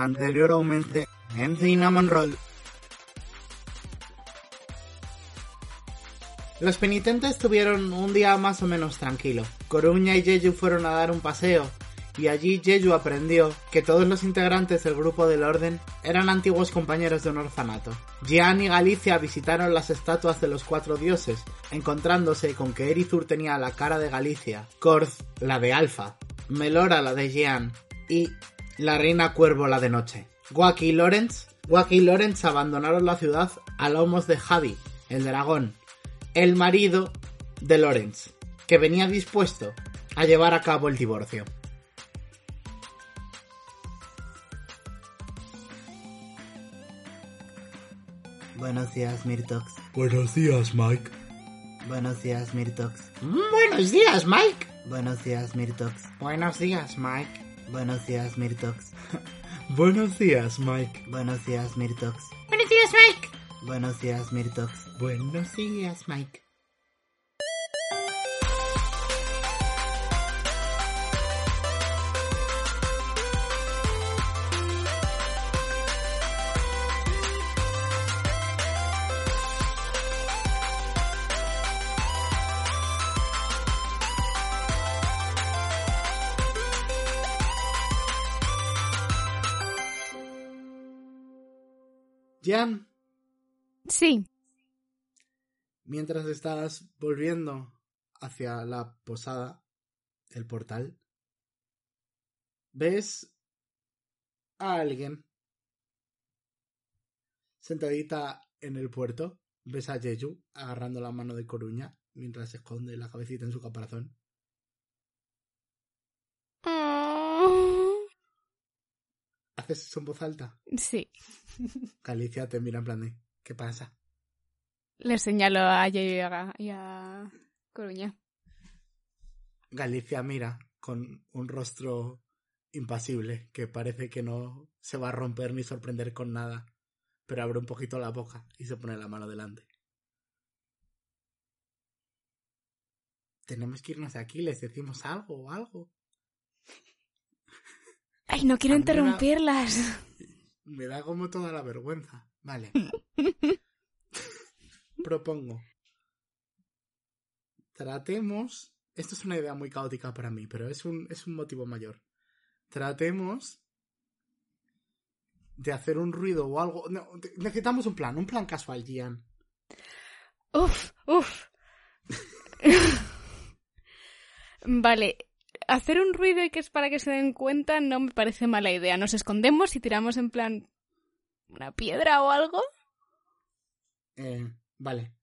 Anteriormente en Cinnamon Roll. Los penitentes tuvieron un día más o menos tranquilo. Coruña y Jeju fueron a dar un paseo y allí Jeju aprendió que todos los integrantes del grupo del orden eran antiguos compañeros de un orfanato. Jean y Galicia visitaron las estatuas de los cuatro dioses, encontrándose con que Erizur tenía la cara de Galicia, Korth la de Alfa, Melora la de Jean y la reina Cuervo la de Noche. Wacky y Lawrence, Wacky y Lawrence abandonaron la ciudad a lomos de Javi, el dragón, el marido de Lawrence, que venía dispuesto a llevar a cabo el divorcio. Buenos días, Mirtox. Buenos días, Mike. Buenos días, Mirtox. Buenos días, Mike. Buenos días, Mirtox. Buenos días, Mike. Buenos días, Mirtox. Buenos días, Mike. Buenos días, Mirtox. Buenos días, Mike. Buenos días, Mirtox. Buenos días, Mike. Sí, mientras estás volviendo hacia la posada, el portal, ves a alguien sentadita en el puerto. Ves a Jeju agarrando la mano de Coruña mientras se esconde la cabecita en su caparazón. ¿Haces eso en voz alta? sí. Galicia te mira en plan de, ¿qué pasa? Le señalo a Yayo y a, y a Coruña. Galicia mira con un rostro impasible que parece que no se va a romper ni sorprender con nada, pero abre un poquito la boca y se pone la mano delante. Tenemos que irnos de aquí, les decimos algo o algo. Ay, no quiero da- interrumpirlas. Me da como toda la vergüenza. Vale. Propongo. Tratemos. Esto es una idea muy caótica para mí, pero es un, es un motivo mayor. Tratemos de hacer un ruido o algo. No, necesitamos un plan, un plan casual, Gian. Uf, uf. vale, hacer un ruido y que es para que se den cuenta no me parece mala idea. Nos escondemos y tiramos en plan una piedra o algo. Eh, vale.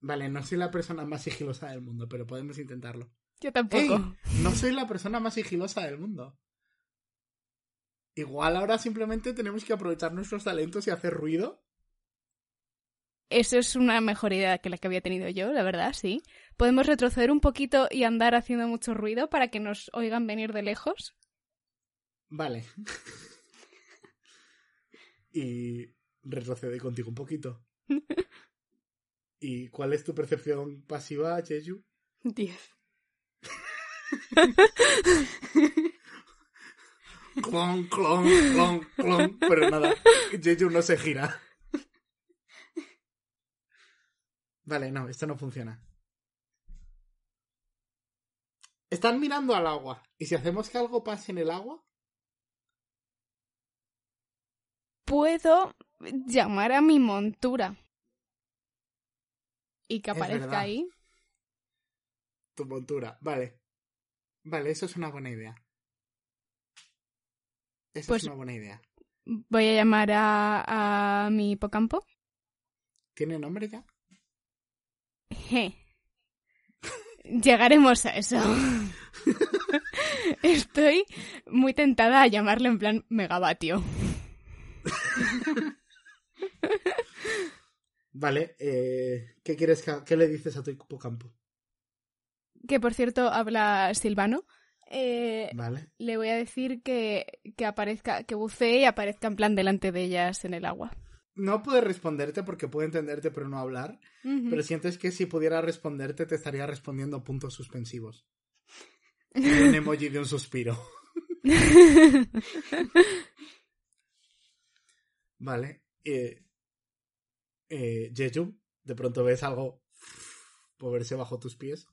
Vale, no soy la persona más sigilosa del mundo, pero podemos intentarlo. Yo tampoco. ¡Ey! No soy la persona más sigilosa del mundo. Igual ahora simplemente tenemos que aprovechar nuestros talentos y hacer ruido. Eso es una mejor idea que la que había tenido yo, la verdad, sí. Podemos retroceder un poquito y andar haciendo mucho ruido para que nos oigan venir de lejos. Vale. y retrocede contigo un poquito. ¿Y cuál es tu percepción pasiva, Jeju? Diez. Clon, clon, clon, clon. Pero nada, Jeju no se gira. Vale, no, esto no funciona. Están mirando al agua. ¿Y si hacemos que algo pase en el agua? Puedo llamar a mi montura. Y que aparezca ahí. Tu montura. Vale. Vale, eso es una buena idea. Eso Pues- es una buena idea. Voy a llamar a, a mi hipocampo. ¿Tiene nombre ya? Je. Llegaremos a eso. Estoy muy tentada a llamarle en plan megavatio. Vale, eh, ¿qué quieres que, qué le dices a tu hipocampo? Que por cierto habla Silvano. Eh, Vale. le voy a decir que, que aparezca, que bucee y aparezca en plan delante de ellas en el agua. No puede responderte porque puede entenderte pero no hablar, Ujú. pero sientes que si pudiera responderte te estaría respondiendo puntos suspensivos. Y un emoji de un suspiro. Vale. Eh, eh, Jeju, de pronto ves algo moverse bajo tus pies.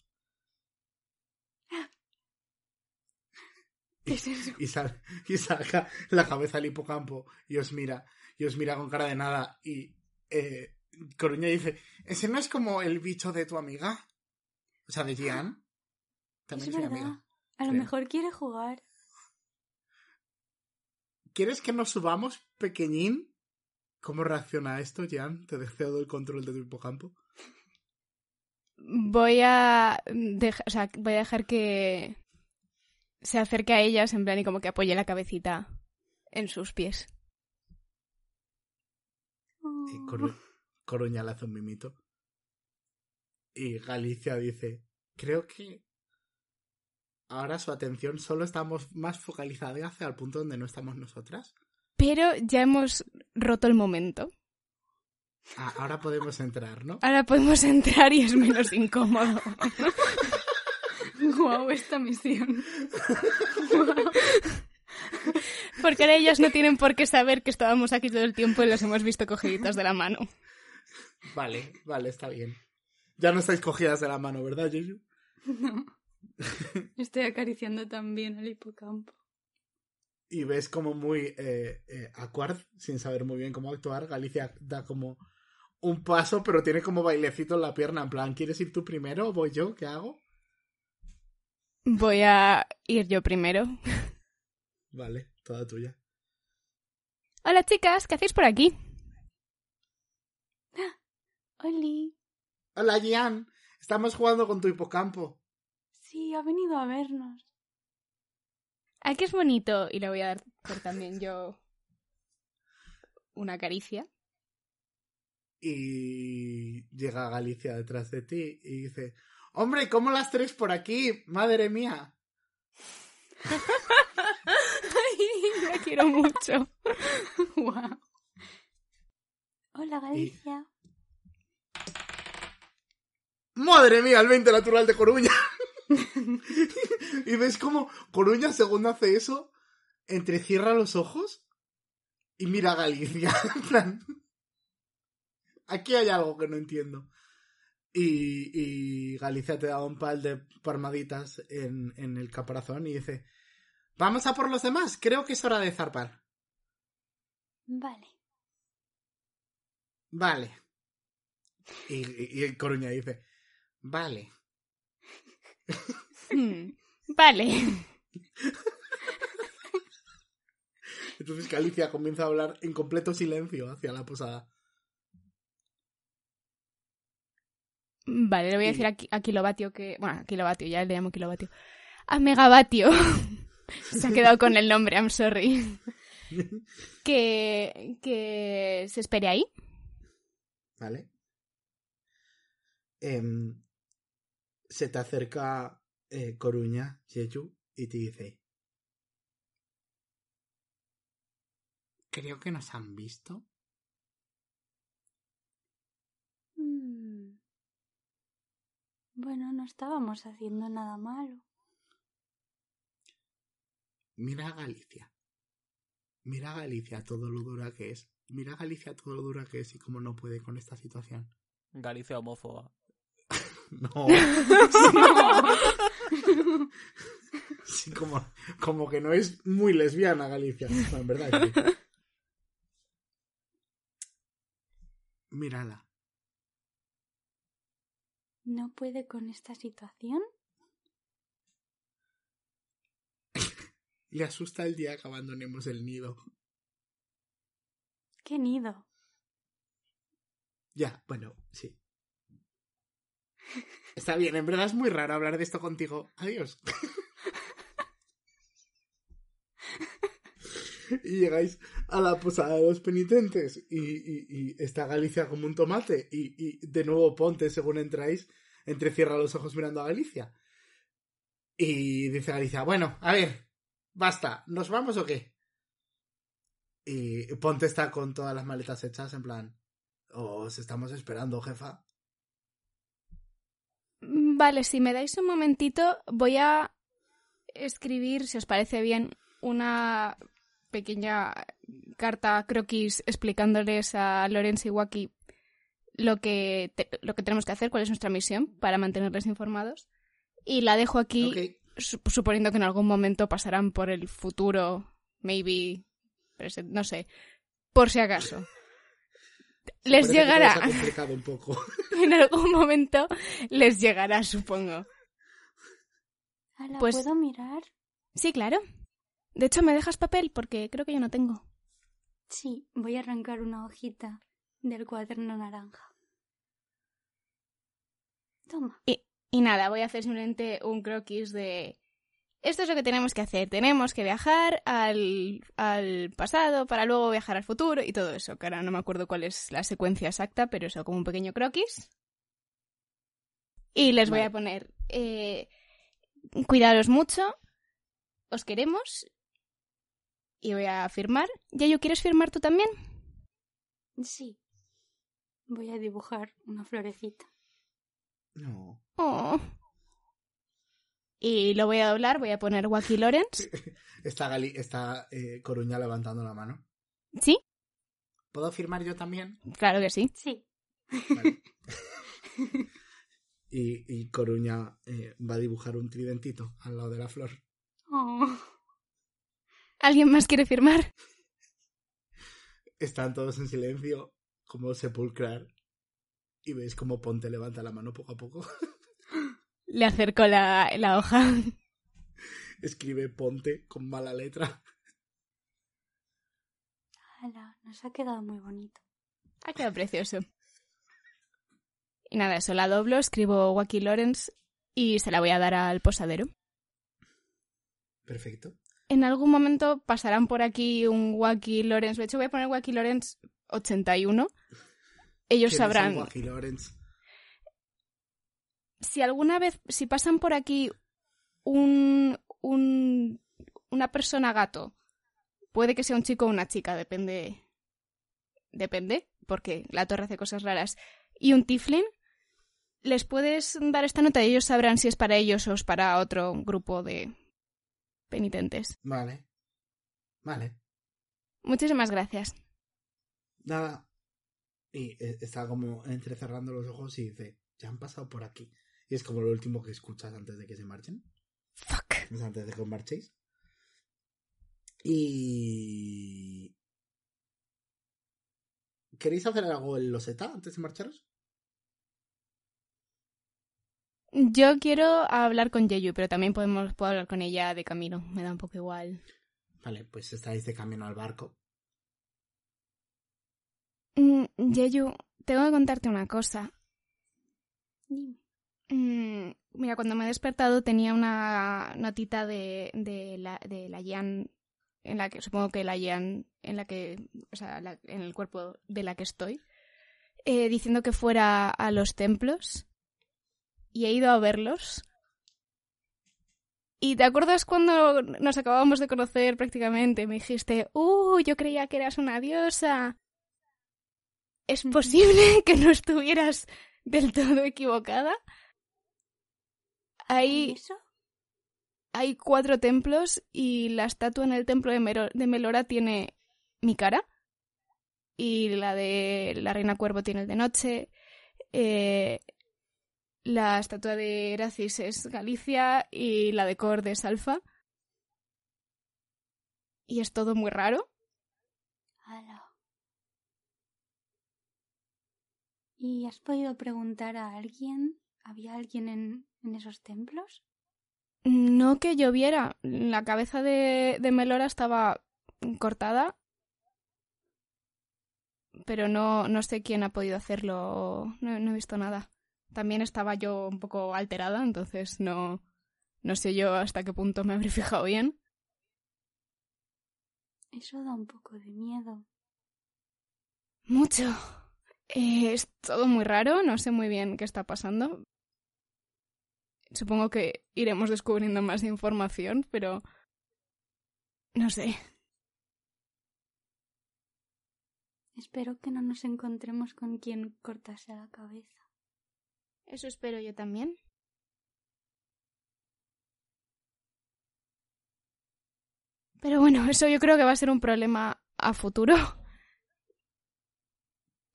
¿Qué es eso? y, sal- y saca la cabeza al hipocampo y os mira, y os mira con cara de nada y eh, Coruña dice, ¿ese no es como el bicho de tu amiga? O sea, de Gian. También Es soy verdad. amiga. A lo Creo. mejor quiere jugar. ¿Quieres que nos subamos, pequeñín? ¿Cómo reacciona a esto, Gian? Te cedo el control de tu hipocampo. Voy a dejar, o sea, voy a dejar que se acerque a ellas en plan y como que apoye la cabecita en sus pies. Y Coru- Coruña le hace un mimito. Y Galicia dice, creo que ahora su atención solo estamos más focalizada hacia el punto donde no estamos nosotras. Pero ya hemos roto el momento. Ah, ahora podemos entrar, ¿no? Ahora podemos entrar y es menos incómodo. Guau, esta misión. Porque ahora ellas no tienen por qué saber que estábamos aquí todo el tiempo y las hemos visto cogiditas de la mano. Vale, vale, está bien. Ya no estáis cogidas de la mano, ¿verdad, Yuyu? No. Estoy acariciando también el hipocampo. Y ves como muy eh, eh, sin saber muy bien cómo actuar. Galicia da como un paso, pero tiene como bailecito en la pierna. En plan, ¿quieres ir tú primero o voy yo? ¿Qué hago? Voy a ir yo primero. Vale, toda tuya. Hola chicas, ¿qué hacéis por aquí? Oli. Hola, Gian. Estamos jugando con tu hipocampo. Sí, ha venido a vernos. Aquí es bonito y le voy a dar por también yo una caricia. Y llega Galicia detrás de ti y dice, hombre, ¿cómo las tres por aquí? Madre mía. La quiero mucho. Guau. Hola, Galicia. Madre mía, el 20 natural de Coruña. y ves como Coruña, según hace eso, entrecierra los ojos y mira a Galicia. En plan, Aquí hay algo que no entiendo. Y, y Galicia te da un par de palmaditas en, en el caparazón y dice, vamos a por los demás, creo que es hora de zarpar. Vale. Vale. Y, y, y Coruña dice, vale. Hmm, Vale. Entonces Galicia comienza a hablar en completo silencio hacia la posada. Vale, le voy a decir a, Ki- a kilovatio que... Bueno, a kilovatio, ya le llamo kilovatio. A megavatio. Se ha quedado con el nombre, I'm sorry. Que, que se espere ahí. ¿Vale? Em, se te acerca eh, Coruña, Jeju, y te dice... Creo que nos han visto. Mm. Bueno, no estábamos haciendo nada malo. Mira a Galicia. Mira a Galicia todo lo dura que es. Mira a Galicia todo lo dura que es y cómo no puede con esta situación. Galicia homófoba. No. Sí, como, como que no es muy lesbiana Galicia. No, en verdad. sí. Mírala. ¿No puede con esta situación? Le asusta el día que abandonemos el nido. ¡Qué nido! Ya, bueno, sí. Está bien, en verdad es muy raro hablar de esto contigo. Adiós. y llegáis a la posada de los penitentes y, y- y está Galicia como un tomate y, y de nuevo Ponte, según entráis, entrecierra los ojos mirando a Galicia. Y dice Galicia, bueno, a ver, basta, ¿nos vamos o qué? Y Ponte está con todas las maletas hechas en plan, os estamos esperando, jefa. Vale, si me dais un momentito, voy a escribir, si os parece bien, una pequeña carta croquis explicándoles a Lorenz y Waki lo que, te- lo que tenemos que hacer, cuál es nuestra misión para mantenerles informados. Y la dejo aquí. Su- suponiendo que en algún momento pasarán por el futuro, maybe, present- no sé, por si acaso. Les llegará. se ha complicado un poco. en algún momento les llegará, supongo. Pues- ¿puedo mirar? Sí, claro. De hecho, ¿me dejas papel? Porque creo que yo no tengo. Sí, voy a arrancar una hojita del cuaderno naranja. Toma. Y nada, voy a hacer simplemente un croquis de... Esto es lo que tenemos que hacer. Tenemos que viajar al, al pasado para luego viajar al futuro y todo eso. Que ahora no me acuerdo cuál es la secuencia exacta, pero eso, como un pequeño croquis. Y les voy Vale. a poner... Eh, cuidaros mucho. Os queremos. Y voy a firmar. Yayo, ¿quieres firmar tú también? Sí. Voy a dibujar una florecita. No. Oh. Y lo voy a doblar, voy a poner Wacky Lawrence. Está, Gali está eh, Coruña levantando la mano. ¿Sí? ¿Puedo firmar yo también? Claro que sí. Sí. Vale. y, y Coruña eh, va a dibujar un tridentito al lado de la flor. Oh. ¿Alguien más quiere firmar? Están todos en silencio, como sepulcral. Y veis cómo Ponte levanta la mano poco a poco. Le acerco la, la hoja. Escribe Ponte con mala letra. Ala, nos ha quedado muy bonito. Ha quedado precioso. Y nada, eso la doblo, escribo Wacky Lawrence y se la voy a dar al posadero. Perfecto. En algún momento pasarán por aquí un Wacky Lawrence. De hecho, voy a poner Wacky Lawrence 81. Ellos ¿Quién es el sabrán. Si alguna vez, si pasan por aquí un, un, una persona gato, puede que sea un chico o una chica, depende, depende, porque la torre hace cosas raras, y un tiflin, les puedes dar esta nota y ellos sabrán si es para ellos o es para otro grupo de penitentes. Vale. Vale. Muchísimas gracias. Nada. Y eh, está como entrecerrando los ojos y dice, ya han pasado por aquí. Y es como lo último que escuchas antes de que se marchen. Fuck. Es antes de que os marchéis. Y... ¿Queréis hacer algo en Loseta antes de marcharos? Yo quiero hablar con Yeyu, pero también podemos, puedo hablar con ella de camino. Me da un poco igual. Vale, pues estáis de camino al barco. Mm, Yeyu, tengo que contarte una cosa. Dime. Mm, mira, cuando me he despertado tenía una notita de, de la, de la Yan, en la que supongo que la Yan, en la que, o sea, la- en el cuerpo de la que estoy, eh, diciendo que fuera a los templos y he ido a verlos. ¿Y te acuerdas cuando nos acabamos de conocer prácticamente? Me dijiste, ¡Uh! Yo creía que eras una diosa. ¿Es posible que no estuvieras del todo equivocada? ¿Y Hay, eso? hay cuatro templos y la estatua en el templo de, Mero- de Melora tiene mi cara. Y la de la reina cuervo tiene el de noche. Eh, la estatua de Eracis es Galicia y la de Cord es Alfa. Y es todo muy raro. Ala. ¿Y has podido preguntar a alguien? ¿Había alguien en, en esos templos? No que lloviera. La cabeza de, de Melora estaba cortada. Pero no, no sé quién ha podido hacerlo. No, no he visto nada. También estaba yo un poco alterada, entonces no, no sé yo hasta qué punto me habré fijado bien. Eso da un poco de miedo. Mucho. Eh, es todo muy raro, no sé muy bien qué está pasando. Supongo que iremos descubriendo más información, pero... No sé. Espero que no nos encontremos con quien cortase la cabeza. Eso espero yo también. Pero bueno, eso yo creo que va a ser un problema a futuro.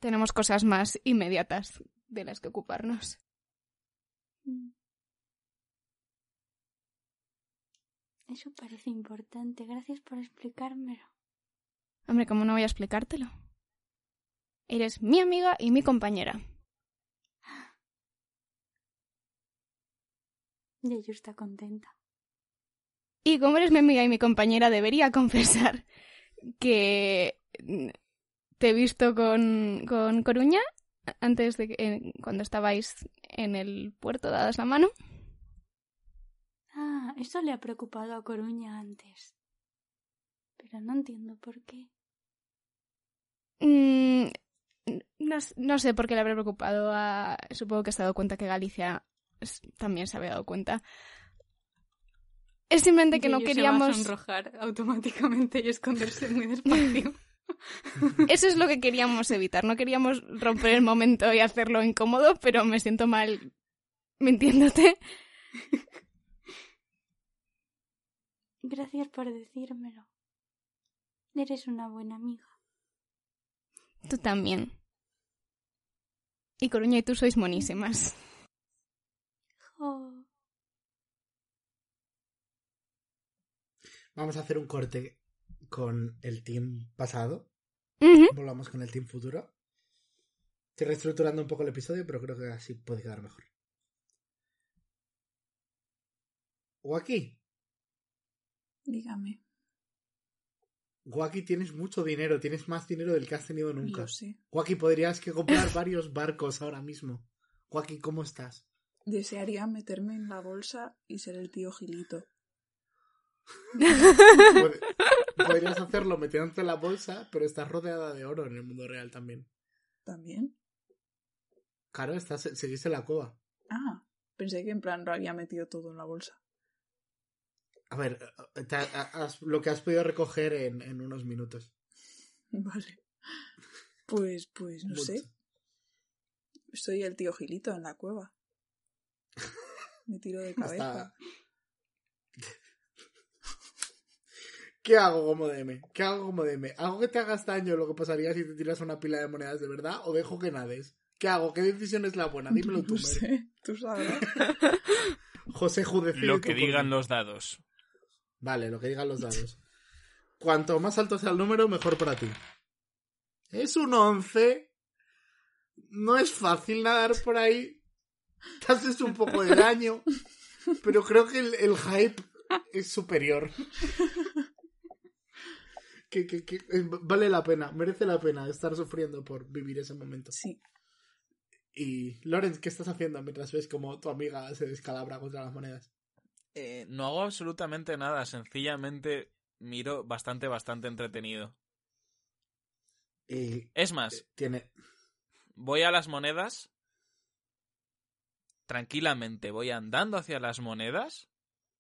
Tenemos cosas más inmediatas de las que ocuparnos. Eso parece importante. Gracias por explicármelo. Hombre, ¿cómo no voy a explicártelo? Eres mi amiga y mi compañera. Yeyu está contenta. Y como eres mi amiga y mi compañera, debería confesar que te he visto con, con Coruña antes de que, eh, cuando estabais en el puerto dadas la mano. Ah, eso le ha preocupado a Coruña antes. Pero no entiendo por qué. Mm, no, no sé por qué le habrá preocupado a... Supongo que se ha dado cuenta que Galicia también se había dado cuenta. Es simplemente que no queríamos... Se va a sonrojar automáticamente y esconderse muy despacio. Eso es lo que queríamos evitar. No queríamos romper el momento y hacerlo incómodo, pero me siento mal mintiéndote. Gracias por decírmelo. Eres una buena amiga. Tú también. Y Coruña y tú sois monísimas. Vamos a hacer un corte con el team pasado. Volvamos con el team futuro. Estoy reestructurando un poco el episodio, pero creo que así puede quedar mejor. Guaki, Dígame. Guaki, tienes mucho dinero, tienes más dinero del que has tenido nunca. Sé. Guaki, podrías que comprar varios barcos ahora mismo. Guaki, ¿cómo estás? Desearía meterme en la bolsa y ser el tío Gilito. Pod- Podrías hacerlo metiéndote en la bolsa, pero estás rodeada de oro en el mundo real también. ¿También? Claro, estás, seguiste la cova. Ah, pensé que en plan lo había metido todo en la bolsa. A ver, te has- lo que has podido recoger en, en unos minutos. Vale. Pues, pues no Mucho. sé. Soy el tío Gilito en la cueva. Me tiro de cabeza. Hasta- ¿Qué hago como DM? ¿Qué hago como DM? ¿Hago que te hagas daño lo que pasaría si te tiras una pila de monedas de verdad o dejo que nades? ¿Qué hago? ¿Qué decisión es la buena? Dímelo tú. No Mer. sé, tú sabrás. José Ju, decide Lo tú que digan los dados. Vale, lo que digan los dados. Cuanto más alto sea el número, mejor para ti. Es un 11. No es fácil nadar por ahí. Te haces un poco de daño. Pero creo que el, el hype es superior. Que, que- que, eh, vale la pena, merece la pena estar sufriendo por vivir ese momento. Sí. Y, Lorenz, ¿qué estás haciendo mientras ves como tu amiga se descalabra contra las monedas? Eh, no hago absolutamente nada, sencillamente miro bastante, bastante entretenido. Y Es más, tiene. voy a las monedas, tranquilamente voy andando hacia las monedas,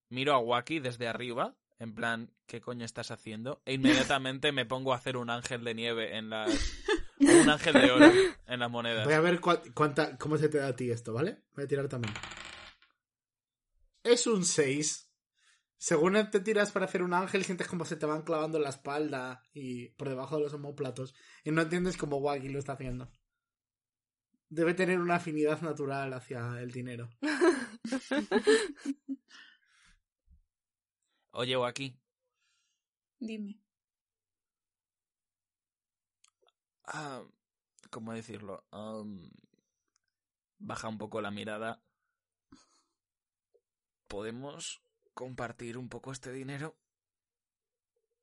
miro a Waki desde arriba, en plan, ¿qué coño estás haciendo? E inmediatamente me pongo a hacer un ángel de nieve en las... un ángel de oro en las monedas. Voy a ver cuánta, cómo se te da a ti esto, ¿vale? Voy a tirar también. Es un 6. Según te tiras para hacer un ángel, sientes como se te van clavando en la espalda y por debajo de los homóplatos. Y no entiendes cómo Wagi lo está haciendo. Debe tener una afinidad natural hacia el dinero. Oye, Waki, Dime. ah, ¿cómo decirlo? Baja un poco la mirada. ¿Podemos compartir un poco este dinero?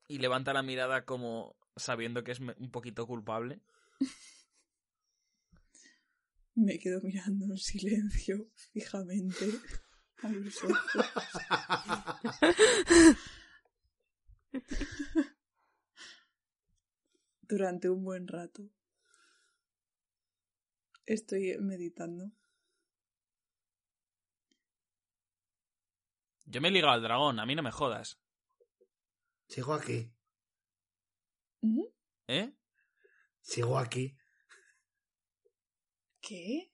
Y levanta la mirada como sabiendo que es un poquito culpable. Me quedo mirando en silencio, fijamente. Durante un buen rato. Estoy meditando. Yo me he ligado al dragón, a mí no me jodas. Sigo aquí. Ujú. ¿Eh? Sigo aquí. ¿Qué?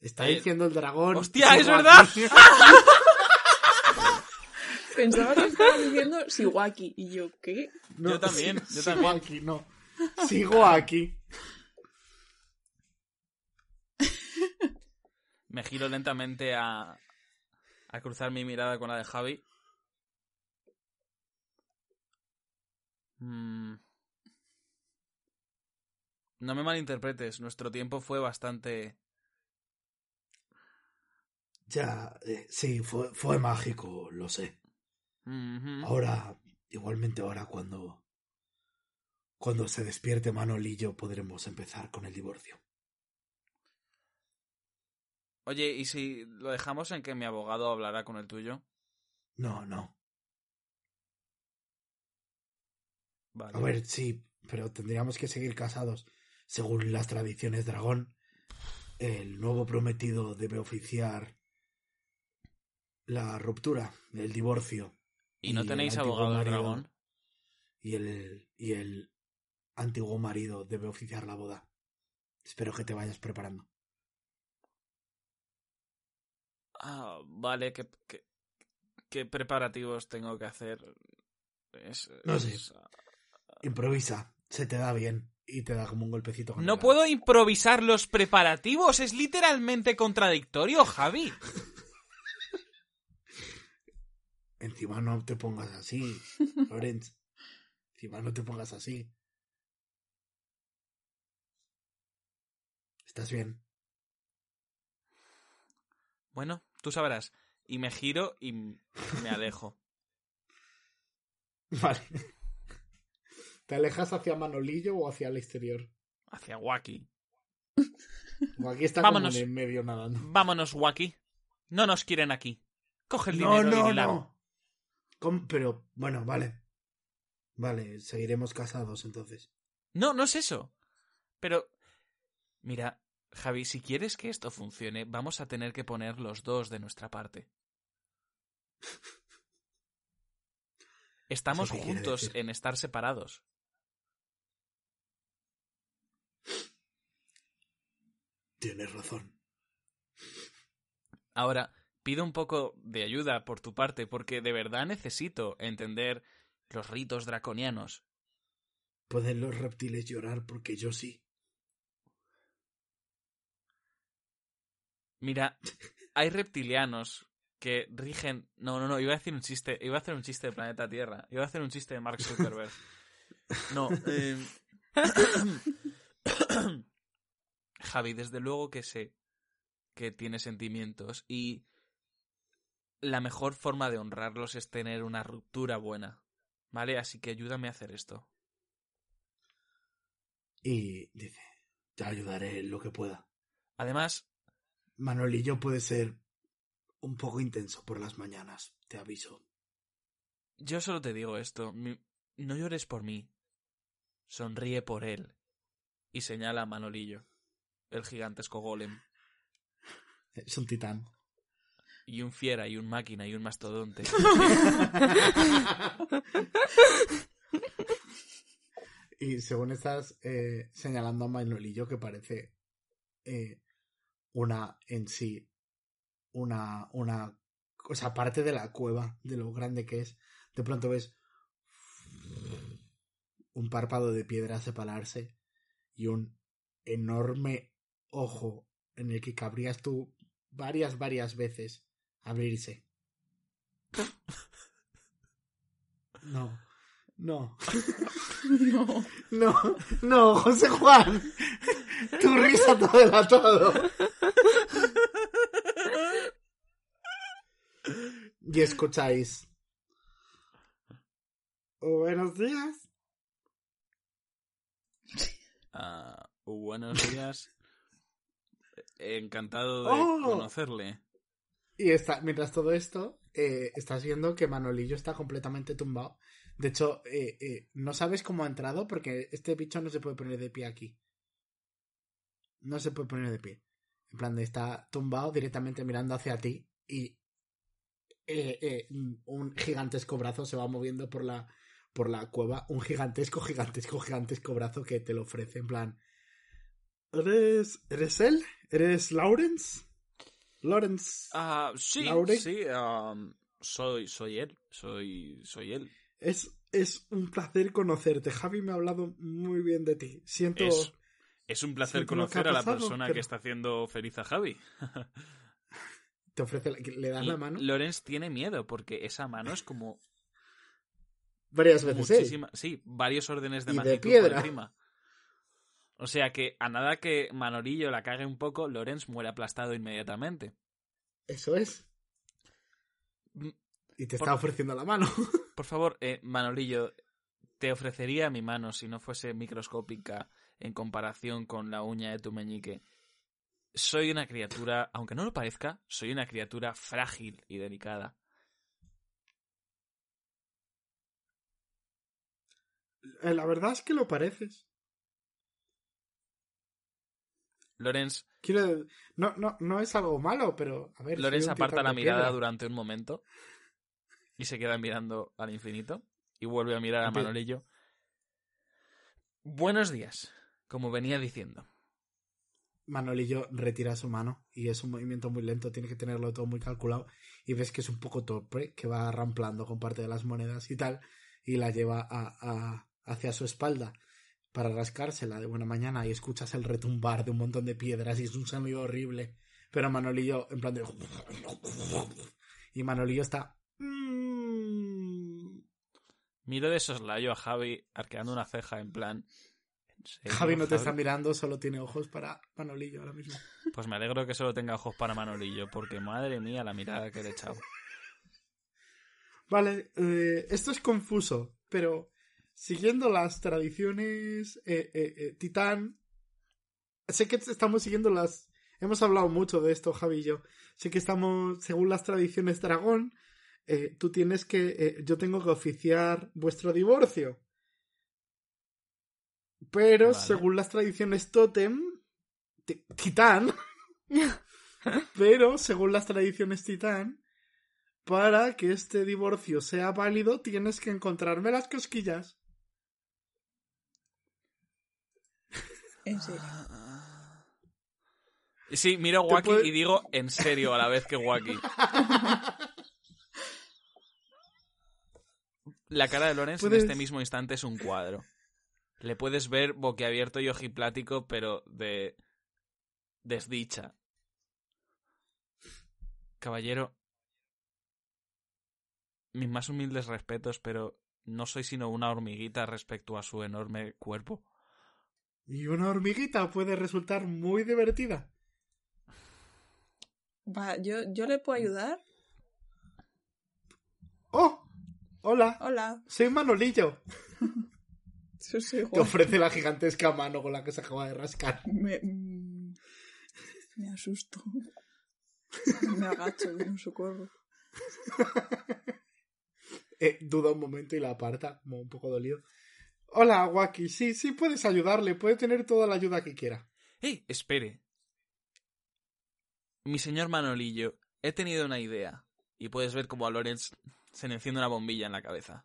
Está Eh, diciendo el dragón. ¡Hostia, es verdad! Pensaba que estaba diciendo Siwaki. Y yo, ¿qué? No, Yo también, yo también. aquí, no. Sigo aquí. Me giro lentamente a, a cruzar mi mirada con la de Javi. Mm. No me malinterpretes, nuestro tiempo fue bastante... Ya, eh, sí, fue, fue mágico, lo sé. Ahora, igualmente ahora cuando... Cuando se despierte Manolillo podremos empezar con el divorcio. Oye, ¿y si lo dejamos en que mi abogado hablará con el tuyo? No, no. Vale. A ver, sí, pero tendríamos que seguir casados. Según las tradiciones dragón, el nuevo prometido debe oficiar la ruptura, el divorcio. ¿Y no tenéis abogado marido- dragón? Y el, y el antiguo marido debe oficiar la boda. Espero que te vayas preparando. Ah, vale, ¿qué, qué, qué preparativos tengo que hacer? Es- No sé. es- Improvisa, se te da bien y te da como un golpecito. con No puedo improvisar los preparativos, es literalmente contradictorio, Javi. Encima no te pongas así, Lorenz. Encima no te pongas así. ¿Estás bien? Bueno, tú sabrás. Y me giro y me alejo. Vale. ¿Te alejas hacia Manolillo o hacia el exterior? Hacia. O aquí está Vámonos. como en medio nadando. Vámonos, Waki. No nos quieren aquí. Coge el No, dinero y no, dila. no. ¿Cómo? Pero, bueno, vale. Vale, seguiremos casados entonces. No, no es eso. Pero, mira, Javi, si quieres que esto funcione, vamos a tener que poner los dos de nuestra parte. Estamos ¿Eso qué quiere juntos en estar separados. Tienes razón. Ahora, pido un poco de ayuda por tu parte, porque de verdad necesito entender los ritos draconianos. ¿Pueden los reptiles llorar? Porque yo sí. Mira, hay reptilianos que rigen. No, no, no, iba a decir un chiste. Iba a hacer un chiste de Planeta Tierra. Iba a hacer un chiste de Mark Zuckerberg. No. eh, Javi, desde luego que sé que tiene sentimientos y la mejor forma de honrarlos es tener una ruptura buena. ¿Vale? Así que ayúdame a hacer esto. Y dice, te ayudaré lo que pueda. Además, Manolillo puede ser un poco intenso por las mañanas, te aviso. yo solo te digo esto. No llores por mí. Sonríe por él. Y señala a Manolillo, el gigantesco golem. Es un titán. Y un fiera, y un máquina, y un mastodonte. Y según estás eh, señalando a Manolillo, que parece eh, una en sí, una, una cosa parte de la cueva, de lo grande que es, de pronto ves un párpado de piedra separarse y un enorme ojo en el que cabrías tú varias, varias veces abrirse. No, no. No. No, no, José Juan. Tu risa te ha delatado. Y escucháis. Buenos días. Ah, buenos días. Encantado de Oh. conocerle. Y está, mientras todo esto, eh, estás viendo que Manolillo está completamente tumbado De hecho, eh, eh, no sabes cómo ha entrado porque este bicho no se puede poner de pie aquí. No se puede poner de pie. En plan, está tumbado directamente mirando hacia ti y un gigantesco brazo se va moviendo por la, por la cueva. Un gigantesco, gigantesco, gigantesco brazo que te lo ofrece. En plan, ¿eres, ¿eres él? ¿Eres Lawrence? Lawrence. Ah, sí, Laure. sí, um, soy, soy él, soy, soy él. Es, es un placer conocerte. Javi me ha hablado muy bien de ti. Siento. Es, es un placer conocer a la persona pero- que está haciendo feliz a Javi. Te ofrece. ¿Le das la mano? Lorenz tiene miedo porque esa mano es como Varias veces, ¿eh? muchísima, sí, varios órdenes de Y de magnitud por encima. O sea que a nada que Manolillo la cague un poco, Lorenz muere aplastado inmediatamente. Eso es. Mm, Y te Por- está ofreciendo la mano. Por favor, eh, Manolillo, te ofrecería mi mano si no fuese microscópica en comparación con la uña de tu meñique. Soy una criatura, aunque no lo parezca, soy una criatura frágil y delicada. Eh, La verdad es que lo pareces. Lorenz, Quiero. No, no, no es algo malo, pero. A ver. soy Lorenz aparta la mirada piedra. durante un momento y se queda mirando al infinito y vuelve a mirar a Manolillo. Buenos días, como venía diciendo. Manolillo retira su mano y es un movimiento muy lento, tiene que tenerlo todo muy calculado y ves que es un poco torpe, que va ramplando con parte de las monedas y tal y la lleva a, a- hacia su espalda para rascársela de buena mañana y escuchas el retumbar de un montón de piedras y es un sonido horrible, pero Manolillo en plan de... y Manolillo está... "Mm". Miro de soslayo a Javi arqueando una ceja en plan... ¿en serio, Javi no te está mirando, solo tiene ojos para Manolillo ahora mismo. Pues me alegro que solo tenga ojos para Manolillo, porque madre mía la mirada que le he echado. Vale, eh, esto es confuso, pero siguiendo las tradiciones eh, eh, eh, titán, sé que estamos siguiendo las... Hemos hablado mucho de esto, Javi y yo. Sé que estamos, según las tradiciones dragón, tú tienes que... yo tengo que oficiar vuestro divorcio. Pero Vale. según las tradiciones tótem, ti- titán, pero según las tradiciones titán, para que este divorcio sea válido, tienes que encontrarme las cosquillas. En serio. Y Sí, miro Wacky puede- y digo en serio a la vez que Wacky. La cara de Lorenz Puedes- en este mismo instante es un cuadro. Le puedes ver boquiabierto y ojiplático, pero de desdicha. Caballero, mis más humildes respetos, pero no soy sino una hormiguita respecto a su enorme cuerpo. Y una hormiguita puede resultar muy divertida. Va, ¿yo, ¿yo le puedo ayudar? ¡Oh! Hola, Hola. soy Manolillo. Yo soy Te ofrece la gigantesca mano con la que se acaba de rascar. Me, mm, me asusto. Me agacho en su cuerpo. Eh, duda un momento y la aparta, como un poco dolido. Hola, Waki. Sí, sí, puedes ayudarle. Puede tener toda la ayuda que quiera. ¡Eh! Espere. Mi señor Manolillo, he tenido una idea. Y puedes ver como a Lorenz se le enciende una bombilla en la cabeza.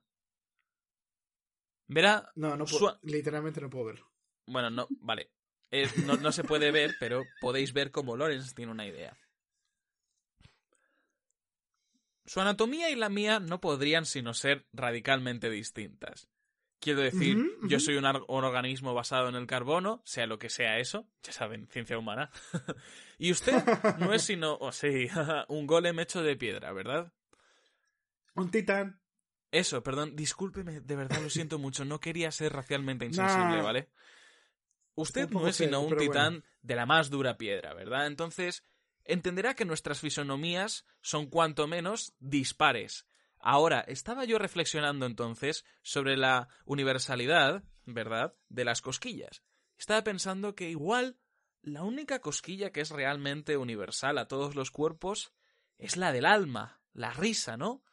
Verá. No, no puedo. Literalmente no puedo verlo. Bueno, no, vale. Es- no, no se puede ver, pero podéis ver como Lorenz tiene una idea. Su anatomía y la mía no podrían sino ser radicalmente distintas. Quiero decir, yo soy un, organismo basado en el carbono, sea lo que sea eso, ya saben, ciencia humana. y usted no es sino, o sí, un golem hecho de piedra, ¿verdad? Un titán. Eso, perdón, discúlpeme, de verdad lo siento mucho, no quería ser racialmente insensible, Nah. ¿vale? Usted no es sino un titán bueno. de la más dura piedra, ¿verdad? Entonces, entenderá que nuestras fisonomías son cuanto menos dispares. Ahora, estaba yo reflexionando entonces sobre la universalidad, ¿verdad?, de las cosquillas. Estaba pensando que igual la única cosquilla que es realmente universal a todos los cuerpos es la del alma, la risa, ¿no?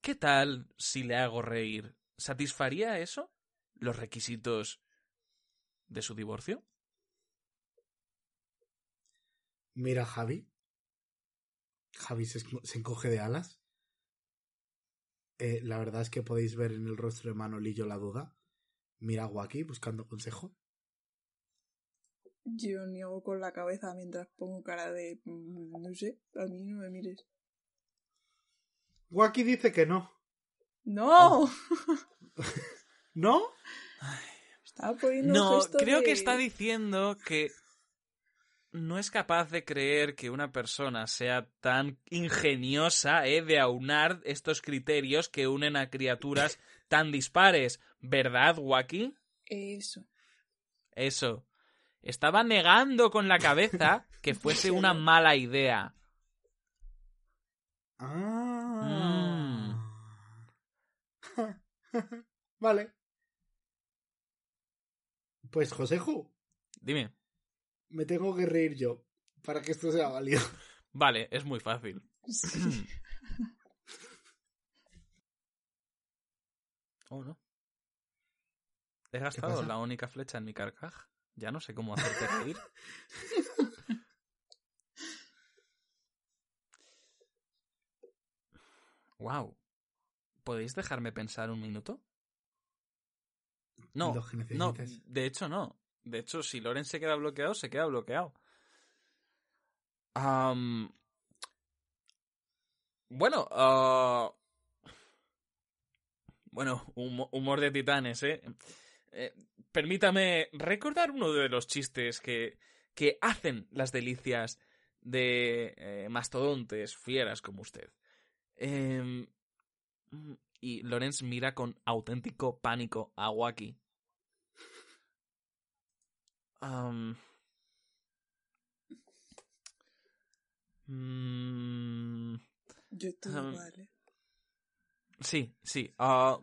¿Qué tal si le hago reír ¿satisfaría eso los requisitos de su divorcio? Mira Javi. Javi se, se encoge de alas. Eh, la verdad es que podéis ver en el rostro de Manolillo la duda. Mira a Waki buscando consejo. Yo niego con la cabeza mientras pongo cara de... "Mm, No sé, a mí no me mires. Waki dice que no. ¡No! ¿No? Estaba poniendo No, gesto creo de- que está diciendo que no es capaz de creer que una persona sea tan ingeniosa eh, de aunar estos criterios que unen a criaturas tan dispares. ¿Verdad, Waki? Eso. Eso. Estaba negando con la cabeza que fuese una mala idea. Ah. vale. Pues Joseju, Dime. Me tengo que reír yo para que esto sea válido. Vale, es muy fácil. Sí. Oh, no. He gastado la única flecha en mi carcaj. Ya no sé cómo hacerte reír. wow. ¿Podéis dejarme pensar un minuto? No, no, de hecho no. De hecho, si Loren se queda bloqueado, se queda bloqueado. Bueno, ah, bueno, humo- humor de titanes, ¿eh? Eh, Permítame recordar uno de los chistes que, que hacen las delicias de eh, mastodontes fieras como usted. Em, y Lorenz mira con auténtico pánico a Waki. Am, mm, Yo estoy Um, sí, sí. ah,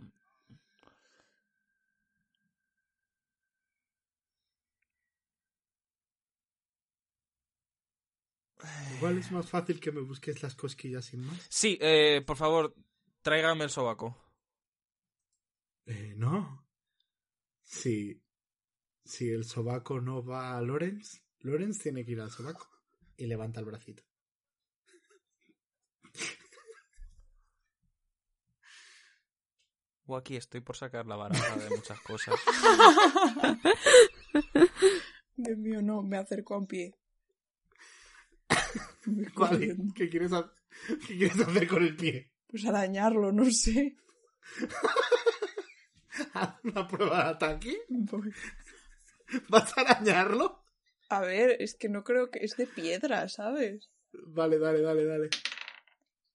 Igual es más fácil que me busques las cosquillas sin más. sí, eh, por favor, tráigame el sobaco. Eh, no. Si, si el sobaco no va a Lorenz, Lorenz tiene que ir al sobaco. Y levanta el bracito. Waki, estoy por sacar la baraja de muchas cosas. Dios mío, no, me acerco a un pie. Voy Vale, corriendo. ¿qué quieres, ha- ¿qué quieres hacer con el pie? Pues arañarlo, no sé. ¿Haz una prueba de ataque? Voy. ¿Vas a arañarlo? A ver, es que no creo que es de piedra, ¿sabes? Vale, dale, dale, dale.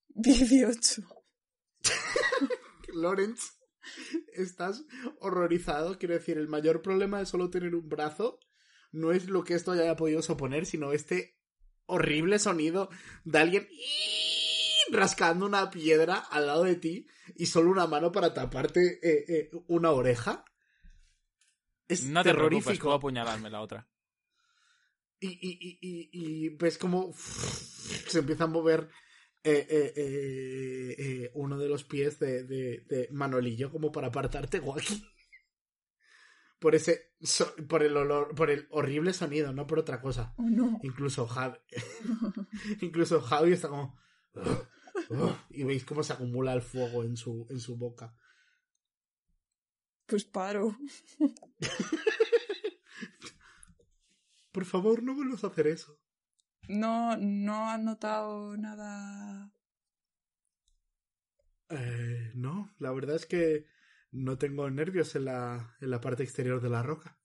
18. Lorenz, estás horrorizado. Quiero decir, el mayor problema de solo tener un brazo no es lo que esto haya podido suponer, sino este horrible sonido de alguien rascando una piedra al lado de ti y solo una mano para taparte eh, eh, una oreja. Es No te preocupes, puedo terrorífico. apuñalarme la otra. Y, y, y, y, y ves como se empieza a mover eh, eh, eh, eh, uno de los pies de, de, de Manolillo como para apartarte, Joaquín. Por ese so- por el olor, por el horrible sonido, no por otra cosa. Oh, no. Incluso Javi, incluso Javi está como y veis cómo se acumula el fuego en su en su boca. Pues paro. Por favor, no vuelvas a hacer eso. No, no has notado nada. Eh, no, la verdad es que no tengo nervios en la, en la parte exterior de la roca.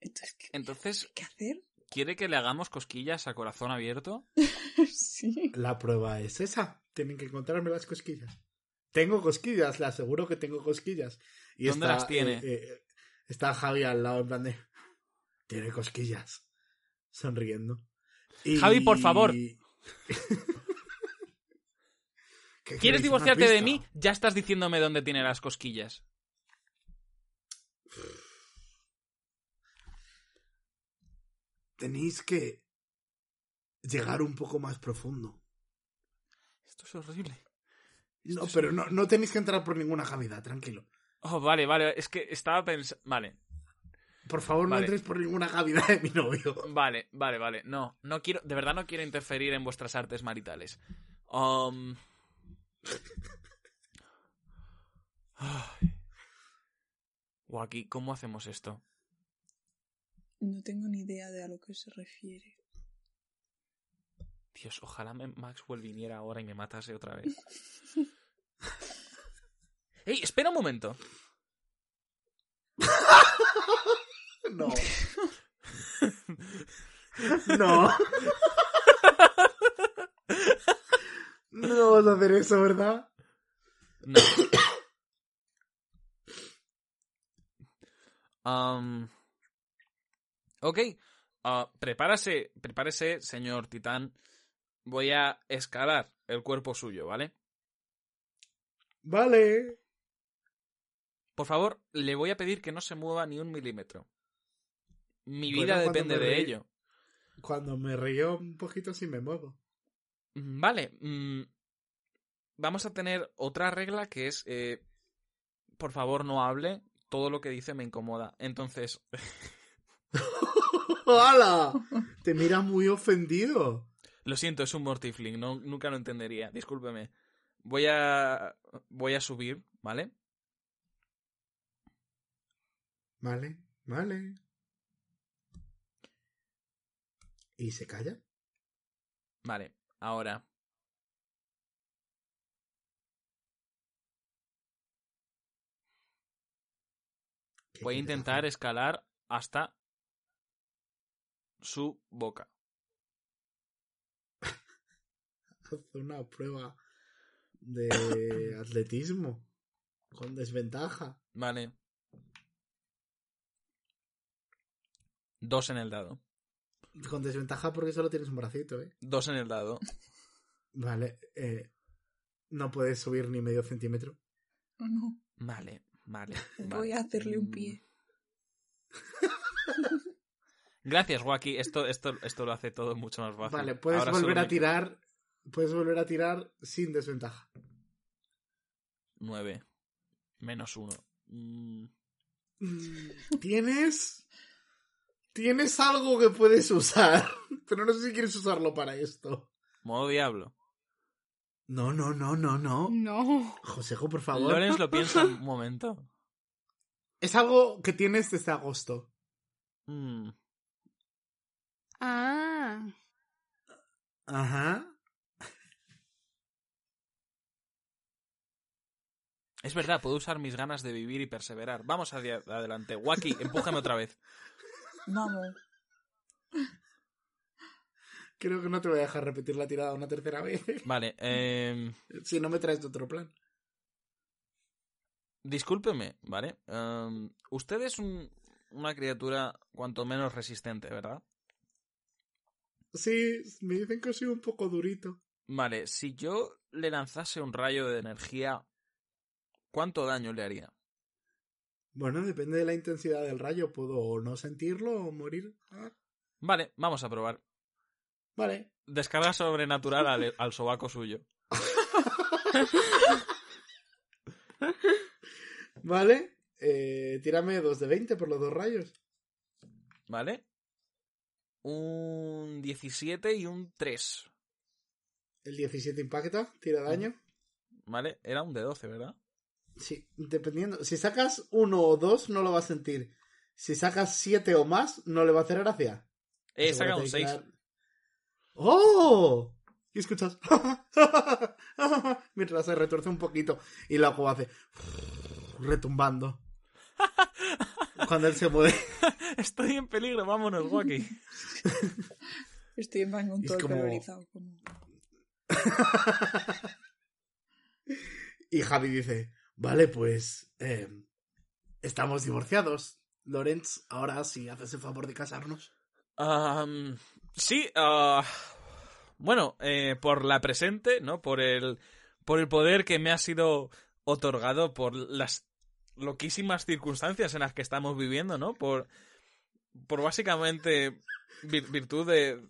Entonces, ¿qué, Entonces, ¿qué hacer? ¿quiere que le hagamos cosquillas a corazón abierto? sí. La prueba es esa. Tienen que encontrarme las cosquillas. Tengo cosquillas, le aseguro que tengo cosquillas. Y ¿Dónde está, las tiene? eh, eh, está Javi al lado en plan de... Tiene cosquillas. Sonriendo. Y- Javi, por favor. ¿Qué ¿Quieres divorciarte de mí? Ya estás diciéndome dónde tiene las cosquillas. Tenéis que llegar un poco más profundo. Esto es horrible. No, pero no, no tenéis que entrar por ninguna cavidad, tranquilo. Oh, vale, vale. Es que estaba pensando. Vale, Por favor, no Vale. entréis por ninguna cavidad de mi novio. vale, vale, vale. No, no quiero. De verdad no quiero interferir en vuestras artes maritales. Um... Waki, ¿cómo hacemos esto? No tengo ni idea de a lo que se refiere. Dios, ojalá me- Maxwell viniera ahora y me matase otra vez. ¡Ey, espera un momento! No. No. No vas a hacer eso, ¿verdad? No. Am, ok. ah, prepárase, prepárese, señor Titán. Voy a escalar el cuerpo suyo, ¿vale? Vale. Por favor, le voy a pedir que no se mueva ni un milímetro. Mi Bueno, vida depende de reí- ello. Cuando me río un poquito sí me muevo. Mm, Vale. mm, vamos a tener otra regla que es, eh, por favor, no hable. Todo lo que dice me incomoda. Entonces, ¡Hala! Te mira muy ofendido. Lo siento, es un mortifling, no, nunca lo entendería. Discúlpeme. Voy a. Voy a subir, ¿vale? Vale, vale. ¿Y se calla? Vale, ahora. ¿Qué Voy a intentar escalar hasta su boca. Haz una prueba de atletismo con desventaja. Vale. Dos en el dado. Con desventaja porque solo tienes un bracito, ¿eh? Dos en el dado. Vale, eh, no puedes subir ni medio centímetro. Oh, no. Vale, vale. Voy a hacerle un pie. Gracias, Waki. Esto, esto, esto lo hace todo mucho más fácil. Vale, puedes Ahora volver a tirar. Puedes volver a tirar sin desventaja. Nueve. Menos uno. Mm, Mm, ¿Tienes? Tienes algo que puedes usar, pero no sé si quieres usarlo para esto. Modo diablo. No, no, no, no, no. No. Josejo, por favor. Lorenz lo piensa un momento. Es algo que tienes desde agosto. Mm, Ah. Ajá. Es verdad, puedo usar mis ganas de vivir y perseverar. Vamos hacia adelante. Waki, empújame otra vez. Vamos. Creo que no te voy a dejar repetir la tirada una tercera vez. Vale, eh, si no me traes de otro plan. discúlpeme, ¿vale? Em, usted es un- una criatura cuanto menos resistente, ¿verdad? Sí, me dicen que soy un poco durito. Vale, si yo le lanzase un rayo de energía, ¿cuánto daño le haría? Bueno, depende de la intensidad del rayo. Puedo o no sentirlo o morir. Ah, Vale, vamos a probar. vale. Descarga sobrenatural al, al sobaco suyo. Vale. Eh, tírame dos de 20 por los dos rayos. ¿Vale? Un 17 y un 3. El 17 impacta, tira daño. ¿Vale? Era un de 12, ¿verdad? Sí, dependiendo. Si sacas uno o dos, no lo va a sentir. Si sacas siete o más, no le va a hacer gracia. Sacado Asegúrate un de 6. quedar- ¡Oh! Y escuchas. Mientras se retuerce un poquito. Y luego hace. retumbando. Cuando él se mueve. Estoy en peligro, vámonos, Waki. Estoy en Es todo como- como- Y Javi dice: Vale, pues. eh, estamos divorciados. Lorenz, ahora sí haces el favor de casarnos. Am, sí, ah, bueno, eh, por la presente, ¿no? Por el, por el poder que me ha sido otorgado por las loquísimas circunstancias en las que estamos viviendo, ¿no? Por, por básicamente vir- virtud de...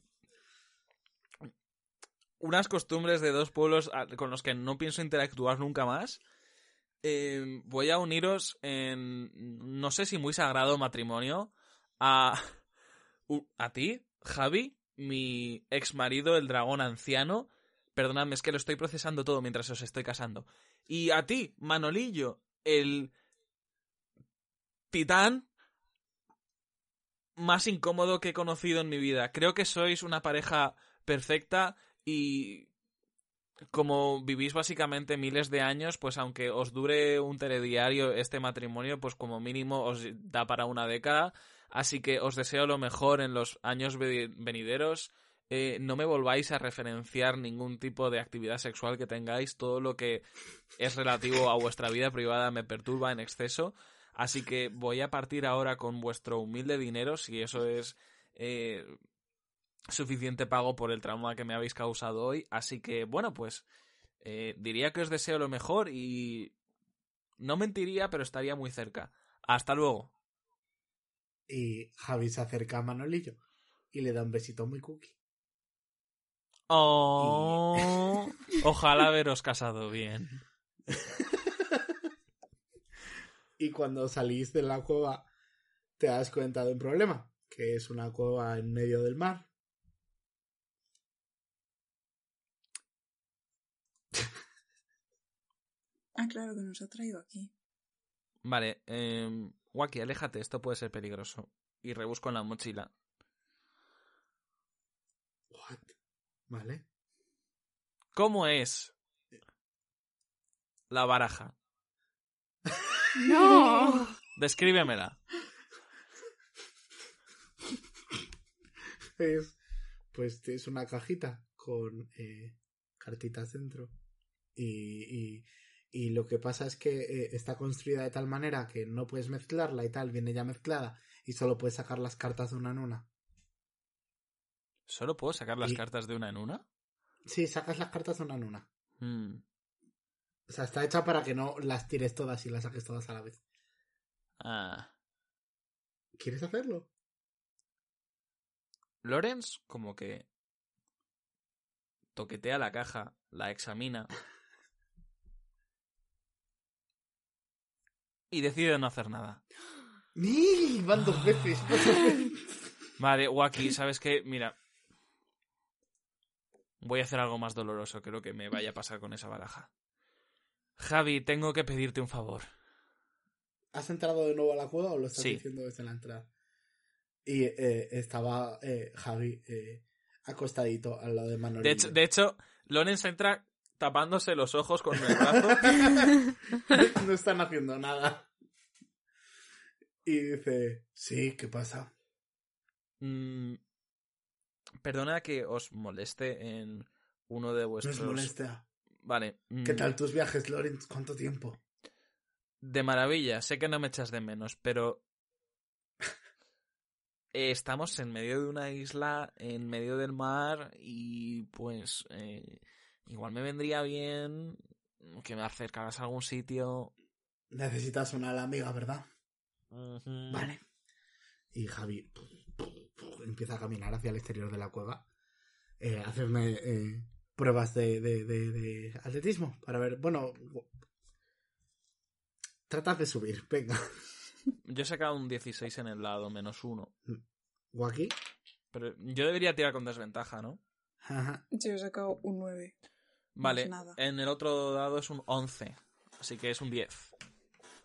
unas costumbres de dos pueblos a- con los que no pienso interactuar nunca más. Eh, voy a uniros en, no sé si muy sagrado matrimonio, a, a ti, Javi, mi ex marido, el dragón anciano. Perdonadme, es que lo estoy procesando todo mientras os estoy casando. Y a ti, Manolillo, el titán más incómodo que he conocido en mi vida. Creo que sois una pareja perfecta y como vivís básicamente miles de años, pues aunque os dure un telediario este matrimonio, pues como mínimo os da para una década. Así que os deseo lo mejor en los años ve- venideros. Eh, no me volváis a referenciar ningún tipo de actividad sexual que tengáis. Todo lo que es relativo a vuestra vida privada me perturba en exceso. Así que voy a partir ahora con vuestro humilde dinero, si eso es eh, suficiente pago por el trauma que me habéis causado hoy. Así que, bueno, pues eh, diría que os deseo lo mejor y no mentiría, pero estaría muy cerca. Hasta luego. Y Javi se acerca a Manolillo y le da un besito muy cookie. Oh, ojalá haberos casado bien. Y cuando salís de la cueva te das cuenta de un problema, que es una cueva en medio del mar. Ah, claro, que nos ha traído aquí. Vale, eh, Waki, aléjate, esto puede ser peligroso. Y rebusco en la mochila. What? ¿Vale? ¿Cómo es la baraja? ¡No! Descríbemela. Es, pues es una cajita con eh, cartitas dentro. Y, y, y lo que pasa es que eh, está construida de tal manera que no puedes mezclarla y tal, viene ya mezclada y solo puedes sacar las cartas de una en una. ¿Solo puedo sacar las Y- cartas de una en una? Sí, sacas las cartas de una en una. Hmm. O sea, está hecha para que no las tires todas y las saques todas a la vez. Ah. ¿Quieres hacerlo? Lorenz como que toquetea la caja, la examina y decide no hacer nada. ¡Ni! Van dos veces. Vale, Waki, ¿sabes qué? Mira. Voy a hacer algo más doloroso que lo que me vaya a pasar con esa baraja. Javi, tengo que pedirte un favor. ¿Has entrado de nuevo a la cueva o lo estás Sí. diciendo desde la entrada? Y eh, estaba eh, Javi eh, acostadito al lado de Manolillo. De hecho, de hecho, Lorenz entra tapándose los ojos con el brazo. no están haciendo nada. Y dice, sí, ¿qué pasa? Mm, perdona que os moleste en uno de vuestros. os molesta. Vale. mm, ¿Qué tal tus viajes, Lorenz? ¿Cuánto tiempo? De maravilla. Sé que no me echas de menos, pero. eh, Estamos en medio de una isla, en medio del mar, y pues. eh, igual me vendría bien que me acercaras a algún sitio. Necesitas una ala amiga, ¿verdad? Vale. Y Javi empieza a caminar hacia el exterior de la cueva. Eh, a hacerme eh, pruebas de, de, de, de atletismo para ver. Bueno, trata de subir, venga. Yo he sacado un 16 en el lado, menos uno. Waki. Pero yo debería tirar con desventaja, ¿no? Ajá. Yo he sacado un 9. Vale, nada. en el otro dado es un 11, así que es un 10.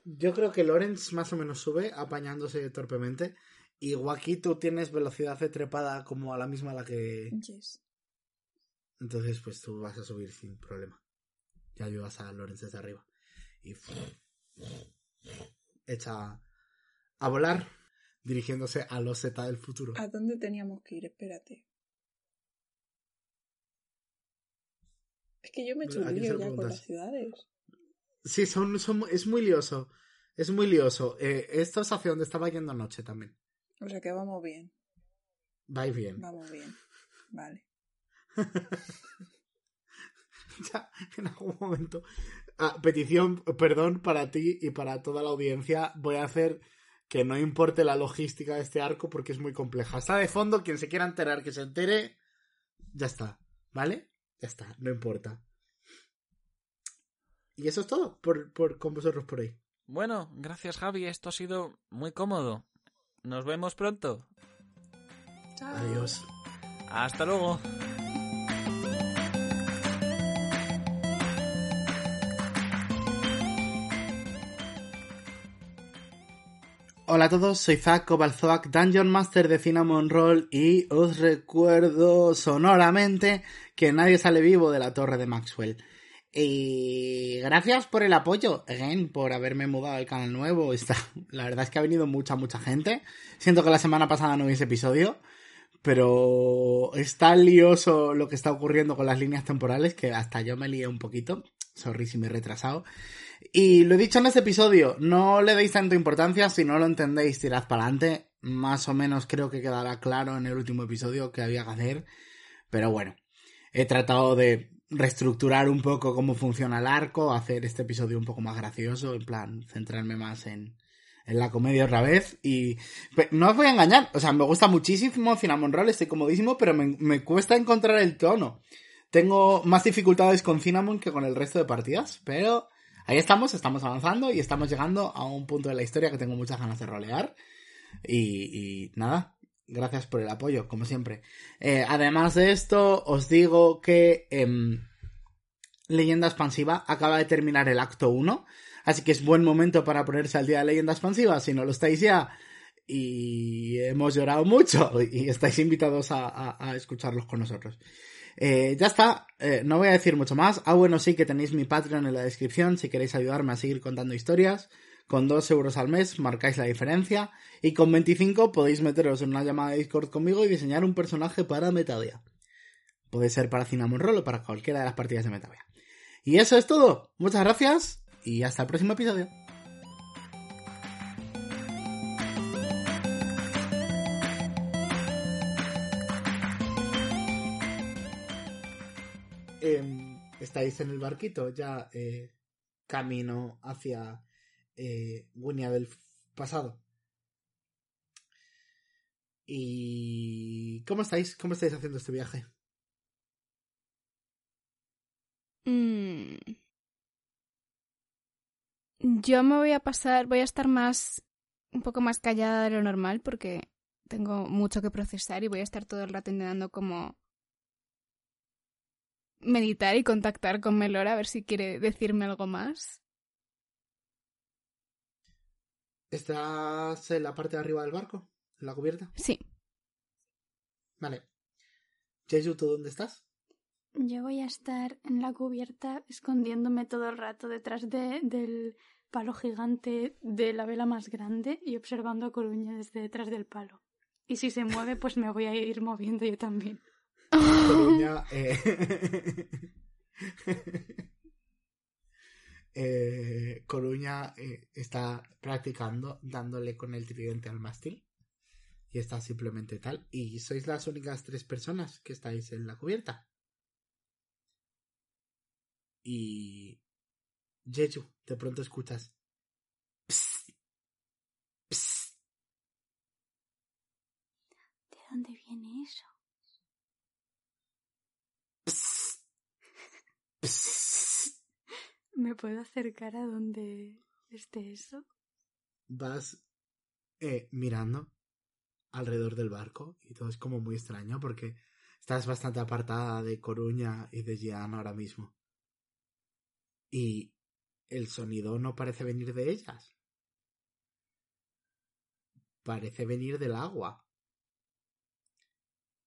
Yo creo que Lorenz más o menos sube apañándose torpemente. Y Waki, tú tienes velocidad de trepada como a la misma a la que. Yes. Entonces, pues tú vas a subir sin problema. Ya ayudas a Lorenz desde arriba. Y echa a volar, dirigiéndose a los Z del futuro. ¿A dónde teníamos que ir? Espérate. Que yo me he hecho ¿A un lío ya con las ciudades. Sí, son, son, es muy lioso. Es muy lioso. Eh, esto es hacia donde estaba yendo anoche también. O sea que vamos bien. Vais bien. Vamos bien. Vale. Ya, en algún momento. Ah, petición, perdón para ti y para toda la audiencia. Voy a hacer que no importe la logística de este arco porque es muy compleja. Está de fondo, quien se quiera enterar que se entere. Ya está. ¿Vale? Ya está, no importa. Y eso es todo por, por, con vosotros por hoy. Bueno, gracias Javi, esto ha sido muy cómodo. Nos vemos pronto. Chao. Adiós. Hasta luego. Hola a todos, soy Zack Kovalzoak, Dungeon Master de Cinnamon Roll y os recuerdo sonoramente que nadie sale vivo de la torre de Maxwell. Y gracias por el apoyo, again, por haberme mudado al canal nuevo. Está, la verdad es que ha venido mucha, mucha gente. Siento que la semana pasada no hubiese episodio, pero está lioso lo que está ocurriendo con las líneas temporales, que hasta yo me lié un poquito. Sorry si me he retrasado. Y lo he dicho en este episodio, no le deis tanta importancia, si no lo entendéis, tirad para adelante. Más o menos creo que quedará claro en el último episodio que había que hacer. Pero bueno, he tratado de reestructurar un poco cómo funciona el arco, hacer este episodio un poco más gracioso, en plan, centrarme más en, en la comedia otra vez. Y no os voy a engañar, o sea, me gusta muchísimo Cinnamon Roll, estoy comodísimo, pero me, me cuesta encontrar el tono. Tengo más dificultades con Cinnamon que con el resto de partidas, pero ahí estamos, estamos avanzando y estamos llegando a un punto de la historia que tengo muchas ganas de rolear. Y, nada, gracias por el apoyo, como siempre. Eh, además de esto, os digo que em, Leyenda Expansiva acaba de terminar el acto 1, así que es buen momento para ponerse al día de Leyenda Expansiva, si no lo estáis ya. Y hemos llorado mucho y estáis invitados a escucharlos con nosotros. Eh, ya está, eh, no voy a decir mucho más. Ah, bueno, sí que tenéis mi Patreon en la descripción si queréis ayudarme a seguir contando historias. Con 2 euros al mes marcáis la diferencia. Y con 25 podéis meteros en una llamada de Discord conmigo y diseñar un personaje para Metavia. Puede ser para Cinnamon Roll o para cualquiera de las partidas de Metavia. Y eso es todo. Muchas gracias y hasta el próximo episodio. Estáis en el barquito ya eh, camino hacia eh, Guinea del pasado. ¿Y cómo estáis? ¿Cómo estáis haciendo este viaje? Mm. Yo me voy a pasar, voy a estar más, un poco más callada de lo normal porque tengo mucho que procesar y voy a estar todo el rato intentando como meditar y contactar con Melora a ver si quiere decirme algo más. ¿Estás en la parte de arriba del barco? ¿En la cubierta? Sí. Vale. Jeju, ¿tú dónde estás? Yo voy a estar en la cubierta escondiéndome todo el rato detrás de, del palo gigante de la vela más grande y observando a Coruña desde detrás del palo. Y si se mueve, pues me voy a ir moviendo yo también. Coruña. eh, eh, Coruña eh, está practicando dándole con el tridente al mástil. Y está simplemente tal. Y sois las únicas tres personas que estáis en la cubierta. Y. Jeju, de pronto escuchas. "Psst, psst". ¿De dónde viene eso? Psst, psst. ¿Me puedo acercar a donde esté eso? vas eh, mirando alrededor del barco y todo es como muy extraño porque estás bastante apartada de Coruña y de Jean ahora mismo. Y el sonido no parece venir de ellas. Parece venir del agua.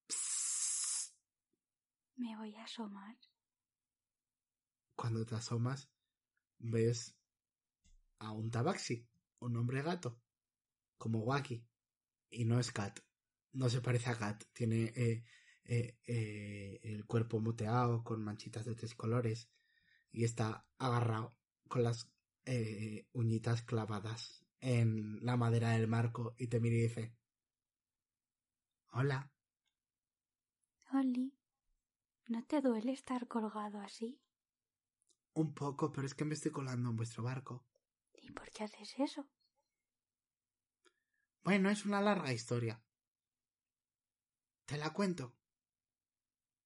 Psst. Me voy a asomar. Cuando te asomas, ves a un tabaxi, un hombre gato, como Waki. Y no es Cat. No se parece a Cat. Tiene eh, eh, eh, el cuerpo moteado con manchitas de tres colores. Y está agarrado con las eh, uñitas clavadas en la madera del marco. Y te mira y dice: Hola. Oli, ¿no te duele estar colgado así? Un poco, pero es que me estoy colando en vuestro barco. ¿Y por qué haces eso? Bueno, es una larga historia. ¿Te la cuento?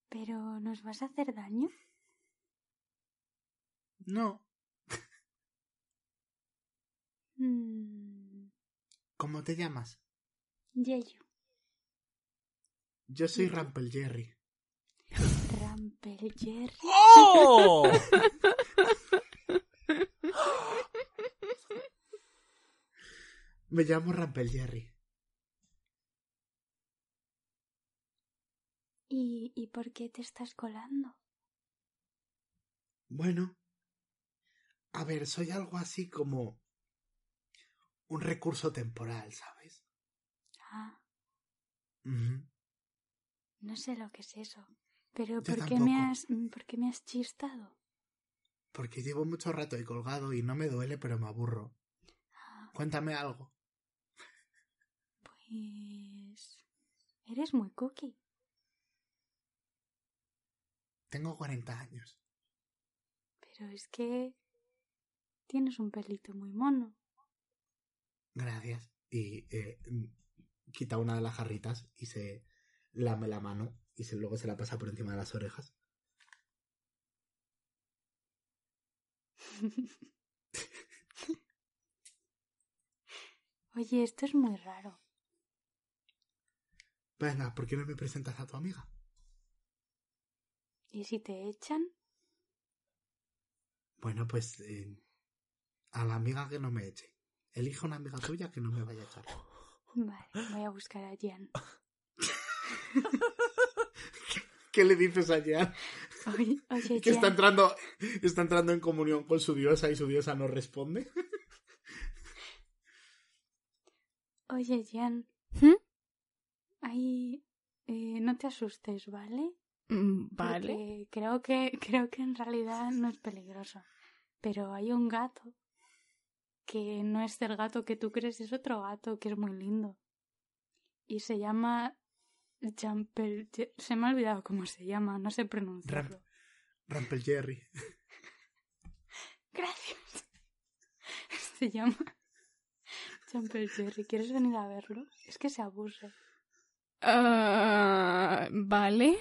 ¿Pero nos vas a hacer daño? No. Mm, ¿Cómo te llamas? Yeyu. Yo soy Rampel Jerry. Rampel Jerry. ¡Oh! Me llamo Rampel Jerry. ¿Y, ¿Y por qué te estás colando? Bueno. A ver, soy algo así como un recurso temporal, ¿sabes? Ah, no sé lo que es eso. Pero ¿por qué, me has, mm, ¿por qué me has chistado? Porque llevo mucho rato ahí colgado y no me duele, pero me aburro. Ah, Cuéntame algo. pues... Eres muy cookie. Tengo 40 años. Pero es que... Tienes un pelito muy mono. Gracias. Y eh, mm, quita una de las jarritas y se lame la mano y se, luego se la pasa por encima de las orejas. Oye, esto es muy raro. Venga, ¿por qué no me presentas a tu amiga? ¿Y si te echan? Bueno, pues eh, a la amiga que no me eche. Elige una amiga tuya que no me vaya a echar. Vale, voy a buscar a Jan. ¿Qué le dices a Jan? Oye, oye Que está Jan, entrando, está entrando en comunión con su diosa y su diosa no responde. oye, Jan. ¿Mm? Ahí... eh, no te asustes, ¿vale? Mm, Vale. Porque creo que, creo que en realidad no es peligroso. Pero hay un gato que no es el gato que tú crees, es otro gato que es muy lindo. Y se llama Jumpel. Se me ha olvidado cómo se llama, no sé pronunciarlo. Rampel Jerry. Gracias. Se llama Jumpel Jerry. ¿Quieres venir a verlo? Es que se aburre. Ah, vale.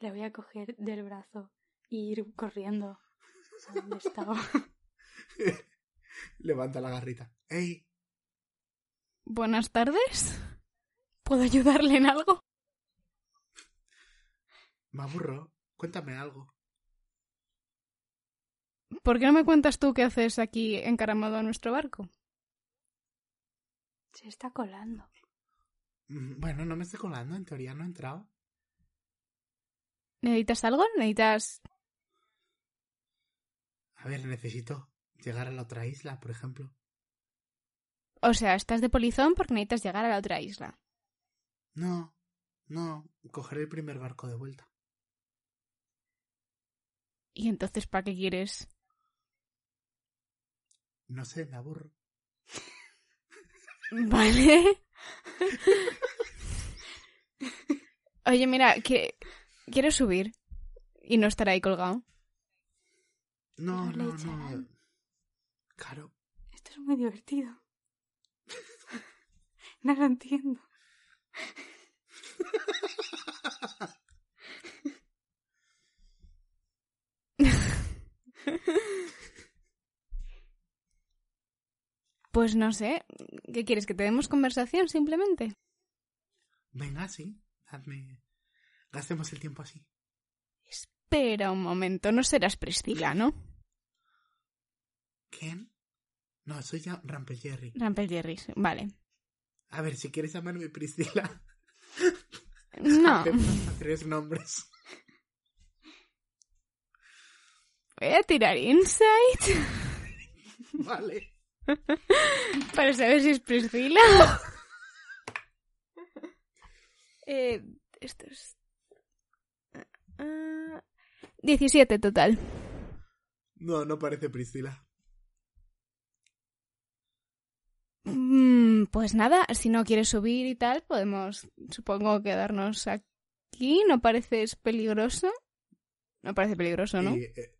Le voy a coger del brazo e ir corriendo a donde estaba. Levanta la garrita. ¡Ey! Buenas tardes. ¿Puedo ayudarle en algo? Me aburro. Cuéntame algo. ¿Por qué no me cuentas tú qué haces aquí encaramado a nuestro barco? Se está colando. Mm, Bueno, no me estoy colando. En teoría no he entrado. ¿Necesitas algo? ¿Necesitas...? A ver, necesito llegar a la otra isla, por ejemplo. O sea, estás de polizón porque necesitas llegar a la otra isla. No, no. Cogeré el primer barco de vuelta. ¿Y entonces para qué quieres? No sé, me aburro. Vale. Oye, mira, que quiero subir y no estar ahí colgado. No, no, no. echarán. Claro. Esto es muy divertido. No lo entiendo. Pues no sé. ¿Qué quieres? ¿Que te demos conversación simplemente? Venga, sí. Hazme. Gastemos el tiempo así. Espera un momento, no serás Priscila, ¿no? ¿Quién? No, soy ya Rampel Jerry. Rampel Jerrys, vale. A ver, si quieres llamarme Priscila, No, tres nombres. voy a tirar insight Vale. para saber si es Priscila. eh, esto es... ah, 17 total. No, no parece Priscila. Mm, Pues nada, si no quieres subir y tal, podemos, supongo, quedarnos aquí. ¿No pareces peligroso? No parece peligroso, ¿no? Eh,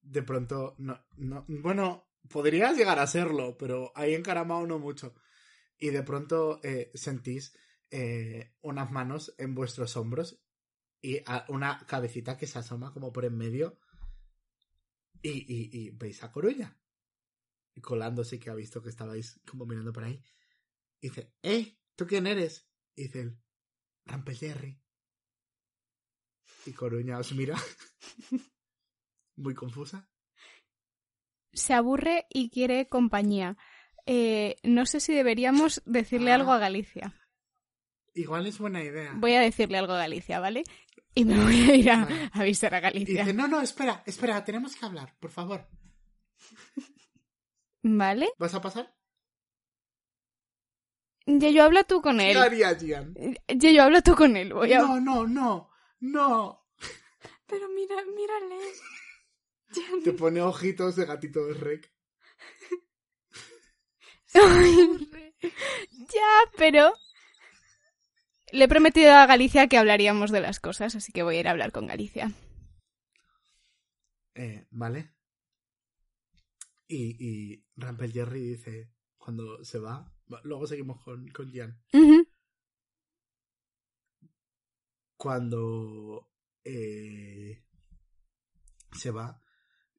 de pronto, no, no. Bueno, podrías llegar a serlo, pero ahí encaramado no mucho. Y de pronto eh, sentís eh, unas manos en vuestros hombros y una cabecita que se asoma como por en medio y, y, y veis a Coruña colándose que ha visto que estabais como mirando por ahí y dice ¡Eh! ¿tú quién eres? y dice él y Coruña os mira muy confusa Se aburre y quiere compañía. Eh, no sé si deberíamos decirle Ah. algo a Galicia. igual es buena idea Voy a decirle algo a Galicia, ¿vale? Y me voy a ir a Vale. a avisar a y Galicia. dice no no espera espera tenemos que hablar por favor ¿Vale? ¿vas a pasar? Yeyo, habla tú con él. ¿qué haría Gian? Yeyo, habla tú con él. Voy a... no no no no Pero mira, mírale. Te pone ojitos de gatito de rec ya, pero... Le he prometido a Galicia que hablaríamos de las cosas, así que voy a ir a hablar con Galicia. Eh, vale. Y, y Rampel Jerry dice, cuando se va, luego seguimos con, con. Ujú. Cuando eh, se va,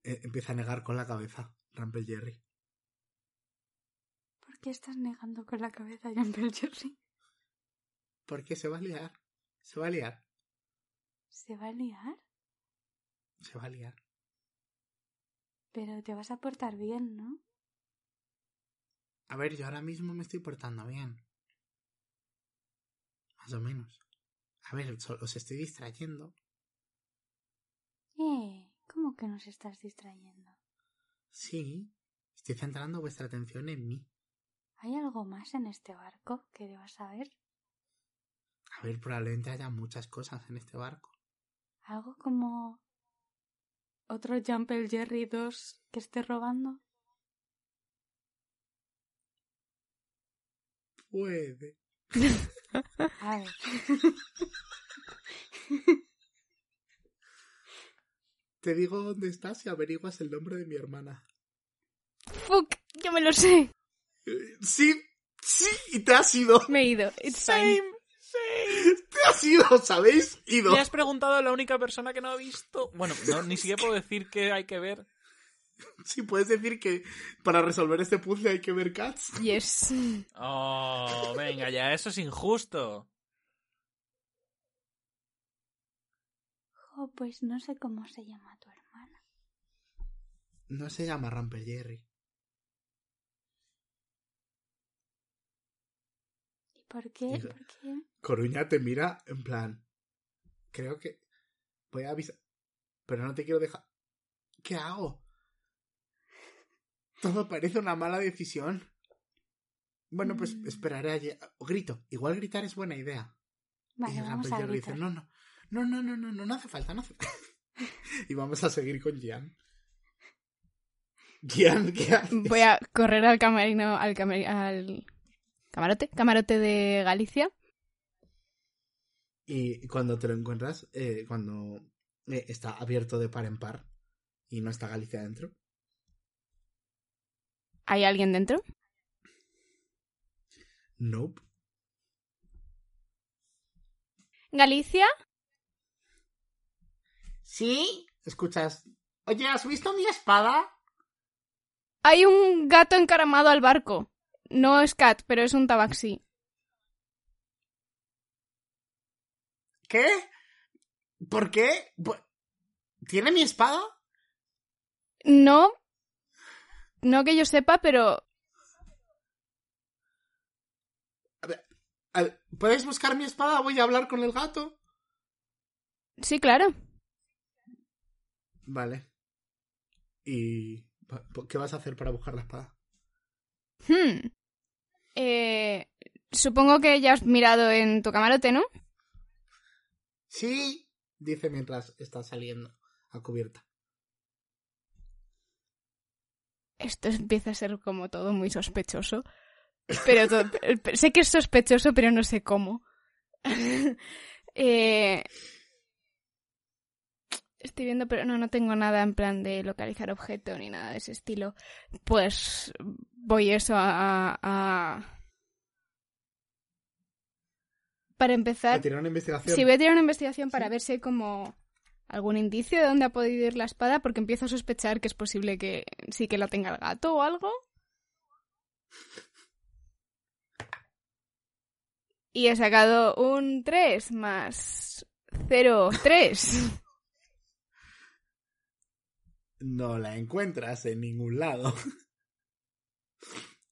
eh, empieza a negar con la cabeza Rampel Jerry. ¿Por qué estás negando con la cabeza Jean Jerry? Porque se va a liar. Se va a liar. ¿Se va a liar? Se va a liar. Pero te vas a portar bien, ¿no? A ver, yo ahora mismo me estoy portando bien. Más o menos. A ver, os estoy distrayendo. Eh, ¿cómo que nos estás distrayendo? Sí, estoy centrando vuestra atención en mí. ¿Hay algo más en este barco que debas saber? A ver, probablemente haya muchas cosas en este barco. ¿Algo como otro Jumpel Jerry 2 que esté robando? Puede. A ver. Te digo dónde estás y averiguas el nombre de mi hermana. Fuck, yo me lo sé. Eh, Sí, sí, y te has ido. Me he ido. It's fine. Te has ido, ¿sabéis? Ido. Le has preguntado a la única persona que no ha visto. Bueno, no, ni siquiera puedo decir que hay que ver. Sí, puedes decir que para resolver este puzzle hay que ver Cats. Yes. Oh, venga ya, eso es injusto. Jo, pues no sé cómo se llama tu hermana. No se llama Ramper Jerry. ¿Y por qué? ¿Por qué? Coruña te mira en plan. Creo que. Voy a avisar. Pero no te quiero dejar. ¿Qué hago? Todo parece una mala decisión. Bueno, pues Mm. esperaré a o Grito. Igual gritar es buena idea. Vale, y vamos a Jerry dice, gritar. no, no. No, no, no, no, no, no hace falta, no hace y vamos a seguir con Gian. Gian, ¿qué haces? Voy a correr al camerino, al, cameri- al camarote, camarote de Galicia. Y cuando te lo encuentras, eh, cuando eh, está abierto de par en par y no está Galicia dentro, ¿Hay alguien dentro? nope. ¿Galicia? ¿Sí? Escuchas. Oye, ¿has visto mi espada? Hay un gato encaramado al barco. No es cat, pero es un tabaxi. ¿Qué? ¿Por qué? ¿Tiene mi espada? No. No que yo sepa, pero A ver, ¿Puedes buscar mi espada? Voy a hablar con el gato. sí, claro. Vale. ¿Y qué vas a hacer para buscar la espada? Hmm. Eh, supongo que ya has mirado en tu camarote, ¿no? Sí, dice mientras está saliendo a cubierta. Esto empieza a ser como todo muy sospechoso. Pero to- pero sé que es sospechoso, pero no sé cómo. Eh, estoy viendo, pero no, no tengo nada en plan de localizar objeto ni nada de ese estilo. Pues voy eso a... a- Para A empezar, tirar una investigación. si voy a tirar una investigación para ver si hay como algún indicio de dónde ha podido ir la espada, porque empiezo a sospechar que es posible que sí que la tenga el gato o algo. Y he sacado un 3 más 0, 3. No la encuentras en ningún lado.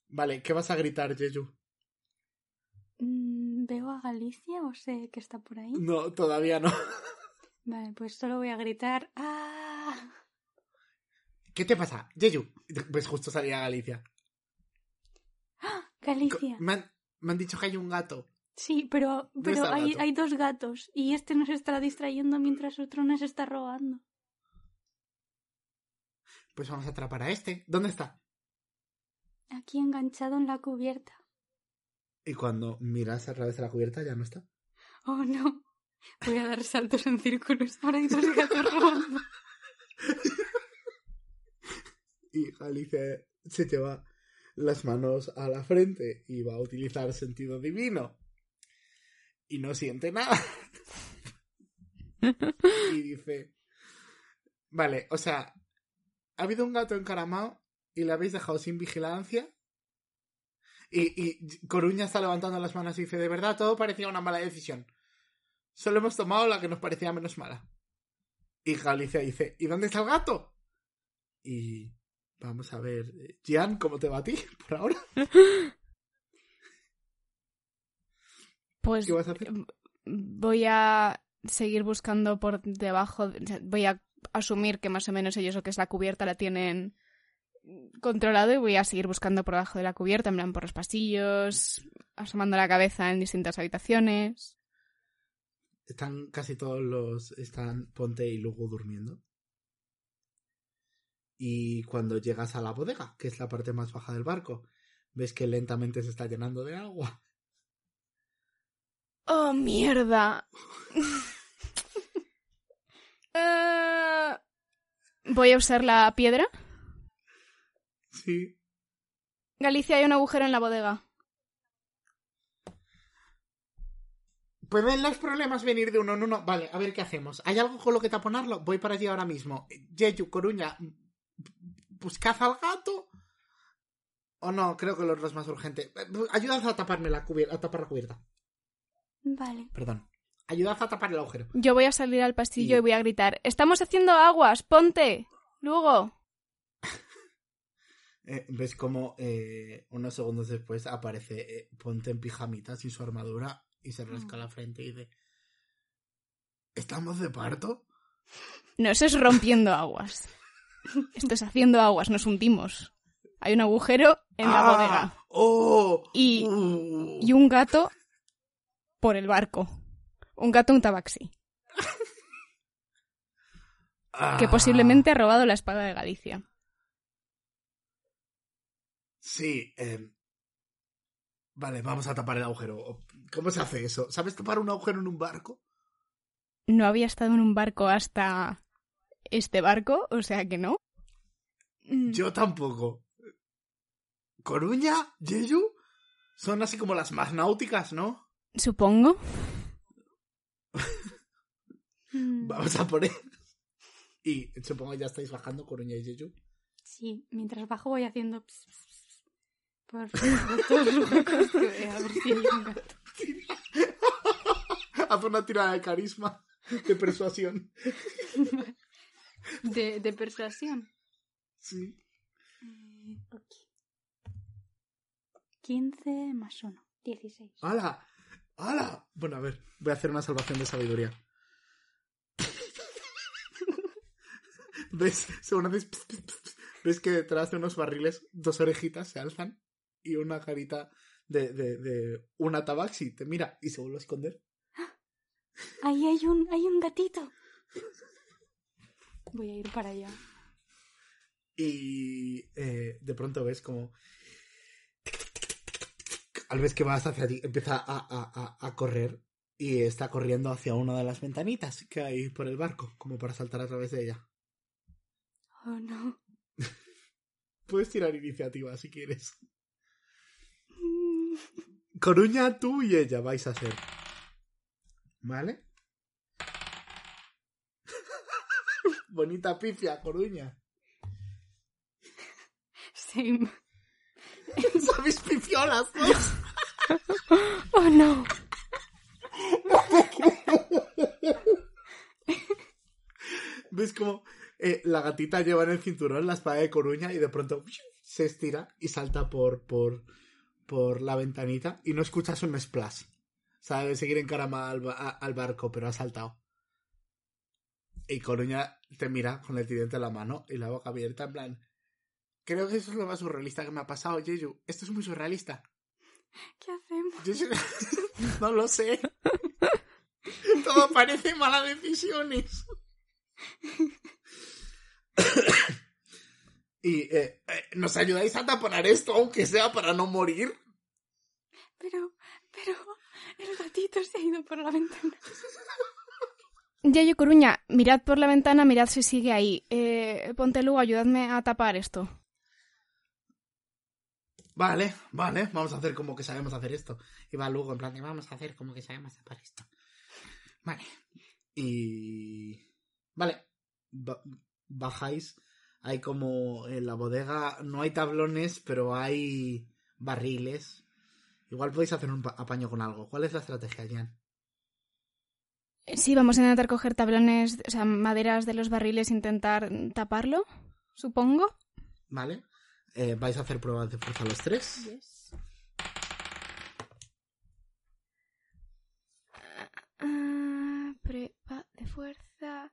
Vale, ¿qué vas a gritar, Jeju? Mm, ¿Veo a Galicia o sé que está por ahí? No, todavía no. Vale, pues solo voy a gritar. ¡Ah! ¿Qué te pasa, Jeju? Pues justo salía Galicia. Co- Galicia. Me han, me han dicho que hay un gato. Sí, pero, pero está hay, hay dos gatos y este nos estará distrayendo mientras otro nos está robando. Pues vamos a atrapar a este. ¿Dónde está? Aquí enganchado en la cubierta. Y cuando miras a través de la cubierta ya no está. Oh no. Voy a dar saltos en círculos. Dos gatos robando. Y Galicia se lleva las manos a la frente y va a utilizar sentido divino. Y no siente nada. y dice... Vale, o sea, ha habido un gato encaramado y le habéis dejado sin vigilancia. Y, y Coruña está levantando las manos y dice, de verdad, todo parecía una mala decisión. Solo hemos tomado la que nos parecía menos mala. Y Galicia dice, ¿y dónde está el gato? Y vamos a ver, eh, Gian, ¿cómo te va a ti por ahora? Pues ¿Qué vas a hacer? voy a seguir buscando por debajo. Voy a asumir que más o menos ellos lo que es la cubierta la tienen controlado y voy a seguir buscando por debajo de la cubierta, en plan por los pasillos, asomando la cabeza en distintas habitaciones. Están casi todos los. Están Ponte y Lugo durmiendo. Y cuando llegas a la bodega, que es la parte más baja del barco, ves que lentamente se está llenando de agua. ¡Oh, mierda! Eh, voy a usar la piedra. Sí. Galicia, hay un agujero en la bodega. ¿Pueden los problemas venir de uno en uno? Vale, a ver qué hacemos. ¿Hay algo con lo que taponarlo? Voy para allí ahora mismo. Jeju, Coruña, ¿buscad al gato? O no, creo que lo otro es más urgente. Ayudad a taparme la cubierta, a tapar la cubierta. Vale. Perdón. Ayudad a tapar el agujero. Yo voy a salir al pasillo Y- y voy a gritar: ¡Estamos haciendo aguas! ¡Ponte! ¡Luego! Eh, ¿Ves cómo eh, unos segundos después aparece eh, Ponte en pijamita sin su armadura y se rasca la frente y dice: ¿Estamos de parto? No, eso es rompiendo aguas. Esto es haciendo aguas, nos hundimos. Hay un agujero en la ¡Ah! bodega. ¡Oh! Y, Uh. y un gato por el barco. Un gato, un tabaxi. Que Ah. posiblemente ha robado la espada de Galicia. Sí. eh, Vale, vamos a tapar el agujero. ¿Cómo se hace eso? ¿Sabes tapar un agujero en un barco? No había estado en un barco hasta este barco, o sea que no. Mm, Yo tampoco. ¿Coruña? ¿Jeju? Son así como las más náuticas, ¿no? Supongo. Vamos a poner. Y supongo que ya estáis bajando Coruña y Jeju. Sí, mientras bajo voy haciendo... Por, por todos los huecos que vea, a ver si hay un gato. Haz una tirada de carisma, de persuasión. De, de persuasión. Sí. Eh, ok. 15 más 1, 16. ¡Hala! ¡Hala! Bueno, a ver, voy a hacer una salvación de sabiduría. ¿Ves? Según haces... ¿Ves que detrás de unos barriles dos orejitas se alzan y una carita de, de, de una tabaxi te mira y se vuelve a esconder? Ahí hay un, hay un gatito. Voy a ir para allá. Y eh, de pronto ves como... Al vez que vas hacia ti, empieza a, a, a, a correr y está corriendo hacia una de las ventanitas que hay por el barco, como para saltar a través de ella. Oh no. Puedes tirar iniciativa si quieres. Coruña, tú y ella vais a ser ¿Vale? Bonita pifia, Coruña. Same. ¿Sabéis pifiolas, no? Oh no. ¿Ves cómo eh, la gatita lleva en el cinturón la espada de Coruña y de pronto se estira y salta por, por, por la ventanita y no escuchas un splash? Sabe seguir en carama al, ba- a- al barco, pero ha saltado. Y Coruña te mira con el tridente en la mano y la boca abierta en plan... Creo que eso es lo más surrealista que me ha pasado, Jeju. Esto es muy surrealista. ¿Qué hacemos? Yo no lo sé. Todo parece malas decisiones. y eh, eh, nos ayudáis a taponar esto, aunque sea para no morir. Pero, pero, el gatito se ha ido por la ventana. Yayo Coruña, mirad por la ventana, mirad si sigue ahí. Eh, ponte luego, ayudadme a tapar esto. Vale, vale, vamos a hacer como que sabemos hacer esto. Y va luego en plan de vamos a hacer como que sabemos tapar esto. Vale. Y... Vale. Ba- bajáis. Hay como en la bodega, no hay tablones, pero hay barriles. Igual podéis hacer un pa- apaño con algo. ¿Cuál es la estrategia, Jan? Eh, Sí, vamos a intentar coger tablones, o sea, maderas de los barriles e intentar taparlo, supongo. ¿Vale? Eh, vais a hacer pruebas de fuerza los tres. Ah, prueba de fuerza.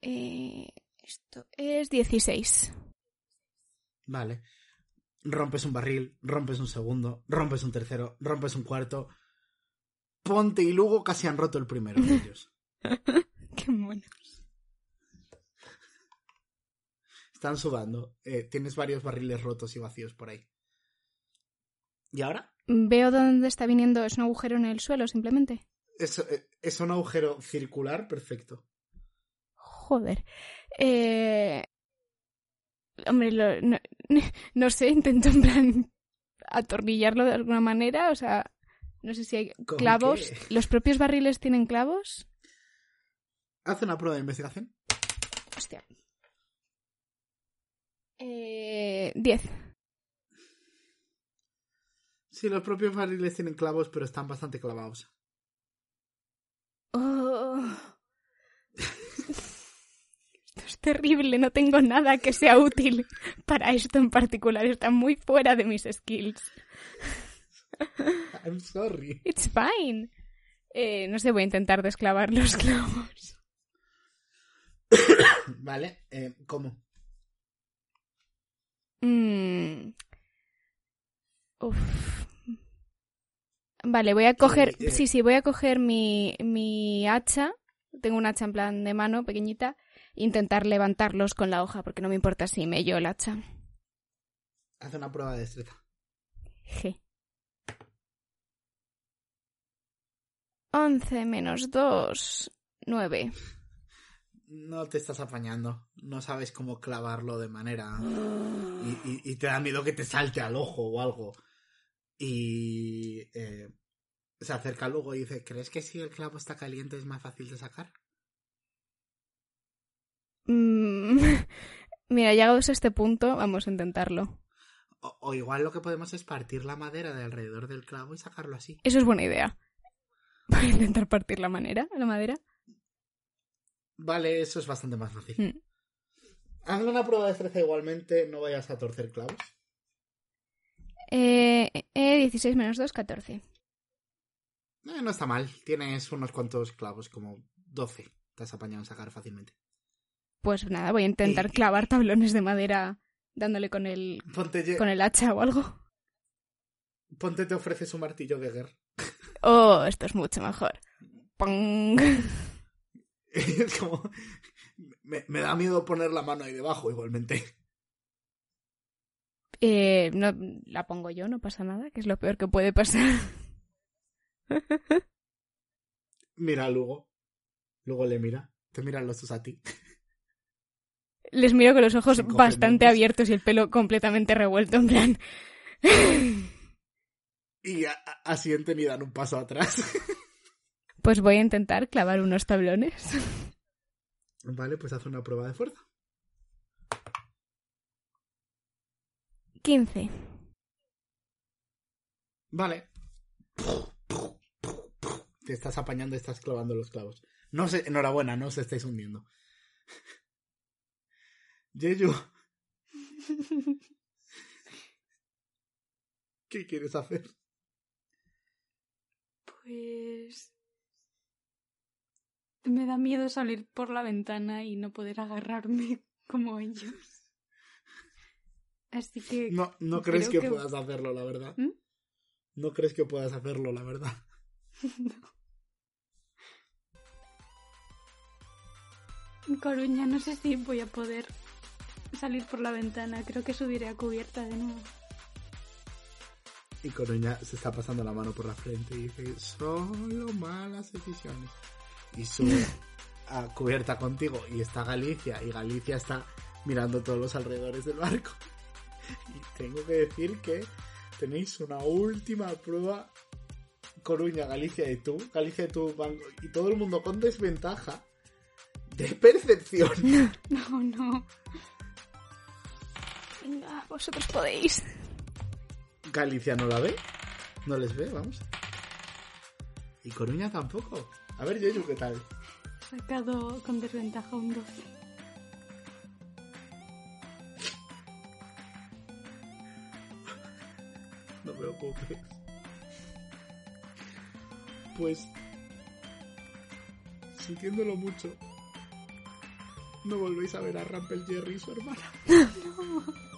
Eh, esto es 16. Vale. Rompes un barril, rompes un segundo, rompes un tercero, rompes un cuarto. Ponte y luego casi han roto el primero de ellos. Qué mono. Están sudando. Eh, tienes varios barriles rotos y vacíos por ahí. ¿Y ahora? Veo dónde está viniendo, es un agujero en el suelo, simplemente. Es, eh, es un agujero circular perfecto. Joder. Eh... Hombre, lo- no, no sé, intento en plan atornillarlo de alguna manera, o sea, no sé si hay ¿Con clavos. qué? ¿Los propios barriles tienen clavos? Haz una prueba de investigación. Hostia. Eh... 10. Sí, los propios barriles tienen clavos, pero están bastante clavados. Oh. Terrible, no tengo nada que sea útil para esto en particular, está muy fuera de mis skills. I'm sorry. It's fine. Eh, no sé, voy a intentar desclavar los clavos. Vale, eh, ¿cómo? Mm. Uf. Vale, voy a coger. eh. Sí, sí, voy a coger mi, mi hacha. Tengo un hacha en plan de mano, pequeñita. Intentar levantarlos con la hoja, porque no me importa si me yo el hacha. Haz una prueba de destreza. G. 11 menos 2. 9. No te estás apañando. No sabes cómo clavarlo de manera. Y, y- y te da miedo que te salte al ojo o algo. Y eh, se acerca luego y dice: ¿Crees que si el clavo está caliente es más fácil de sacar? Mm, Mira, llegados a este punto, vamos a intentarlo. O, o igual lo que podemos es partir la madera de alrededor del clavo y sacarlo así. Eso es buena idea. Voy a intentar partir la manera, la madera. Vale, eso es bastante más fácil. Mm. Hazme una prueba de destreza igualmente, no vayas a torcer clavos. Eh, eh, 16 menos 2, 14. Eh, no está mal, tienes unos cuantos clavos, como 12. Te has apañado en sacar fácilmente. Pues nada, voy a intentar Eh, clavar tablones de madera dándole con el, Ponte, con el hacha o algo. Ponte te ofreces un martillo de guerra. Oh, esto es mucho mejor. Pong. es como... Me, me da miedo poner la mano ahí debajo igualmente. Eh, no, la pongo yo, no pasa nada, que es lo peor que puede pasar. Mira luego. Luego le mira. Te miran los dos a ti. Les miro con los ojos bastante abiertos y el pelo completamente revuelto, en plan. Y a- a- asienten y dan un paso atrás. Pues voy a intentar clavar unos tablones. Vale, pues haz una prueba de fuerza. 15. Vale. Te estás apañando y estás clavando los clavos. No sé, enhorabuena, no os estáis hundiendo. Yeyu. ¿Qué quieres hacer? Pues... Me da miedo salir por la ventana y no poder agarrarme como ellos. Así que... No, no crees que, puedas hacerlo, la verdad. ¿Mm? No crees que puedas hacerlo, la verdad. Coruña, no sé si voy a poder salir por la ventana. Creo que subiré a cubierta de nuevo. Y Coruña se está pasando la mano por la frente y dice, solo malas decisiones. Y sube a cubierta contigo y está Galicia y Galicia está mirando todos los alrededores del barco. Y tengo que decir que tenéis una última prueba. Coruña, Galicia y tú, Galicia y tú, y todo el mundo con desventaja de percepción. No, no. Venga, vosotros podéis. Galicia no la ve, no les ve, vamos. Y Coruña tampoco. A ver, Yeyu, ¿qué tal? Sacado con desventaja un 12. No me puedo creer. Pues, sintiéndolo mucho, no volvéis a ver a Rampel Jerry y su hermana.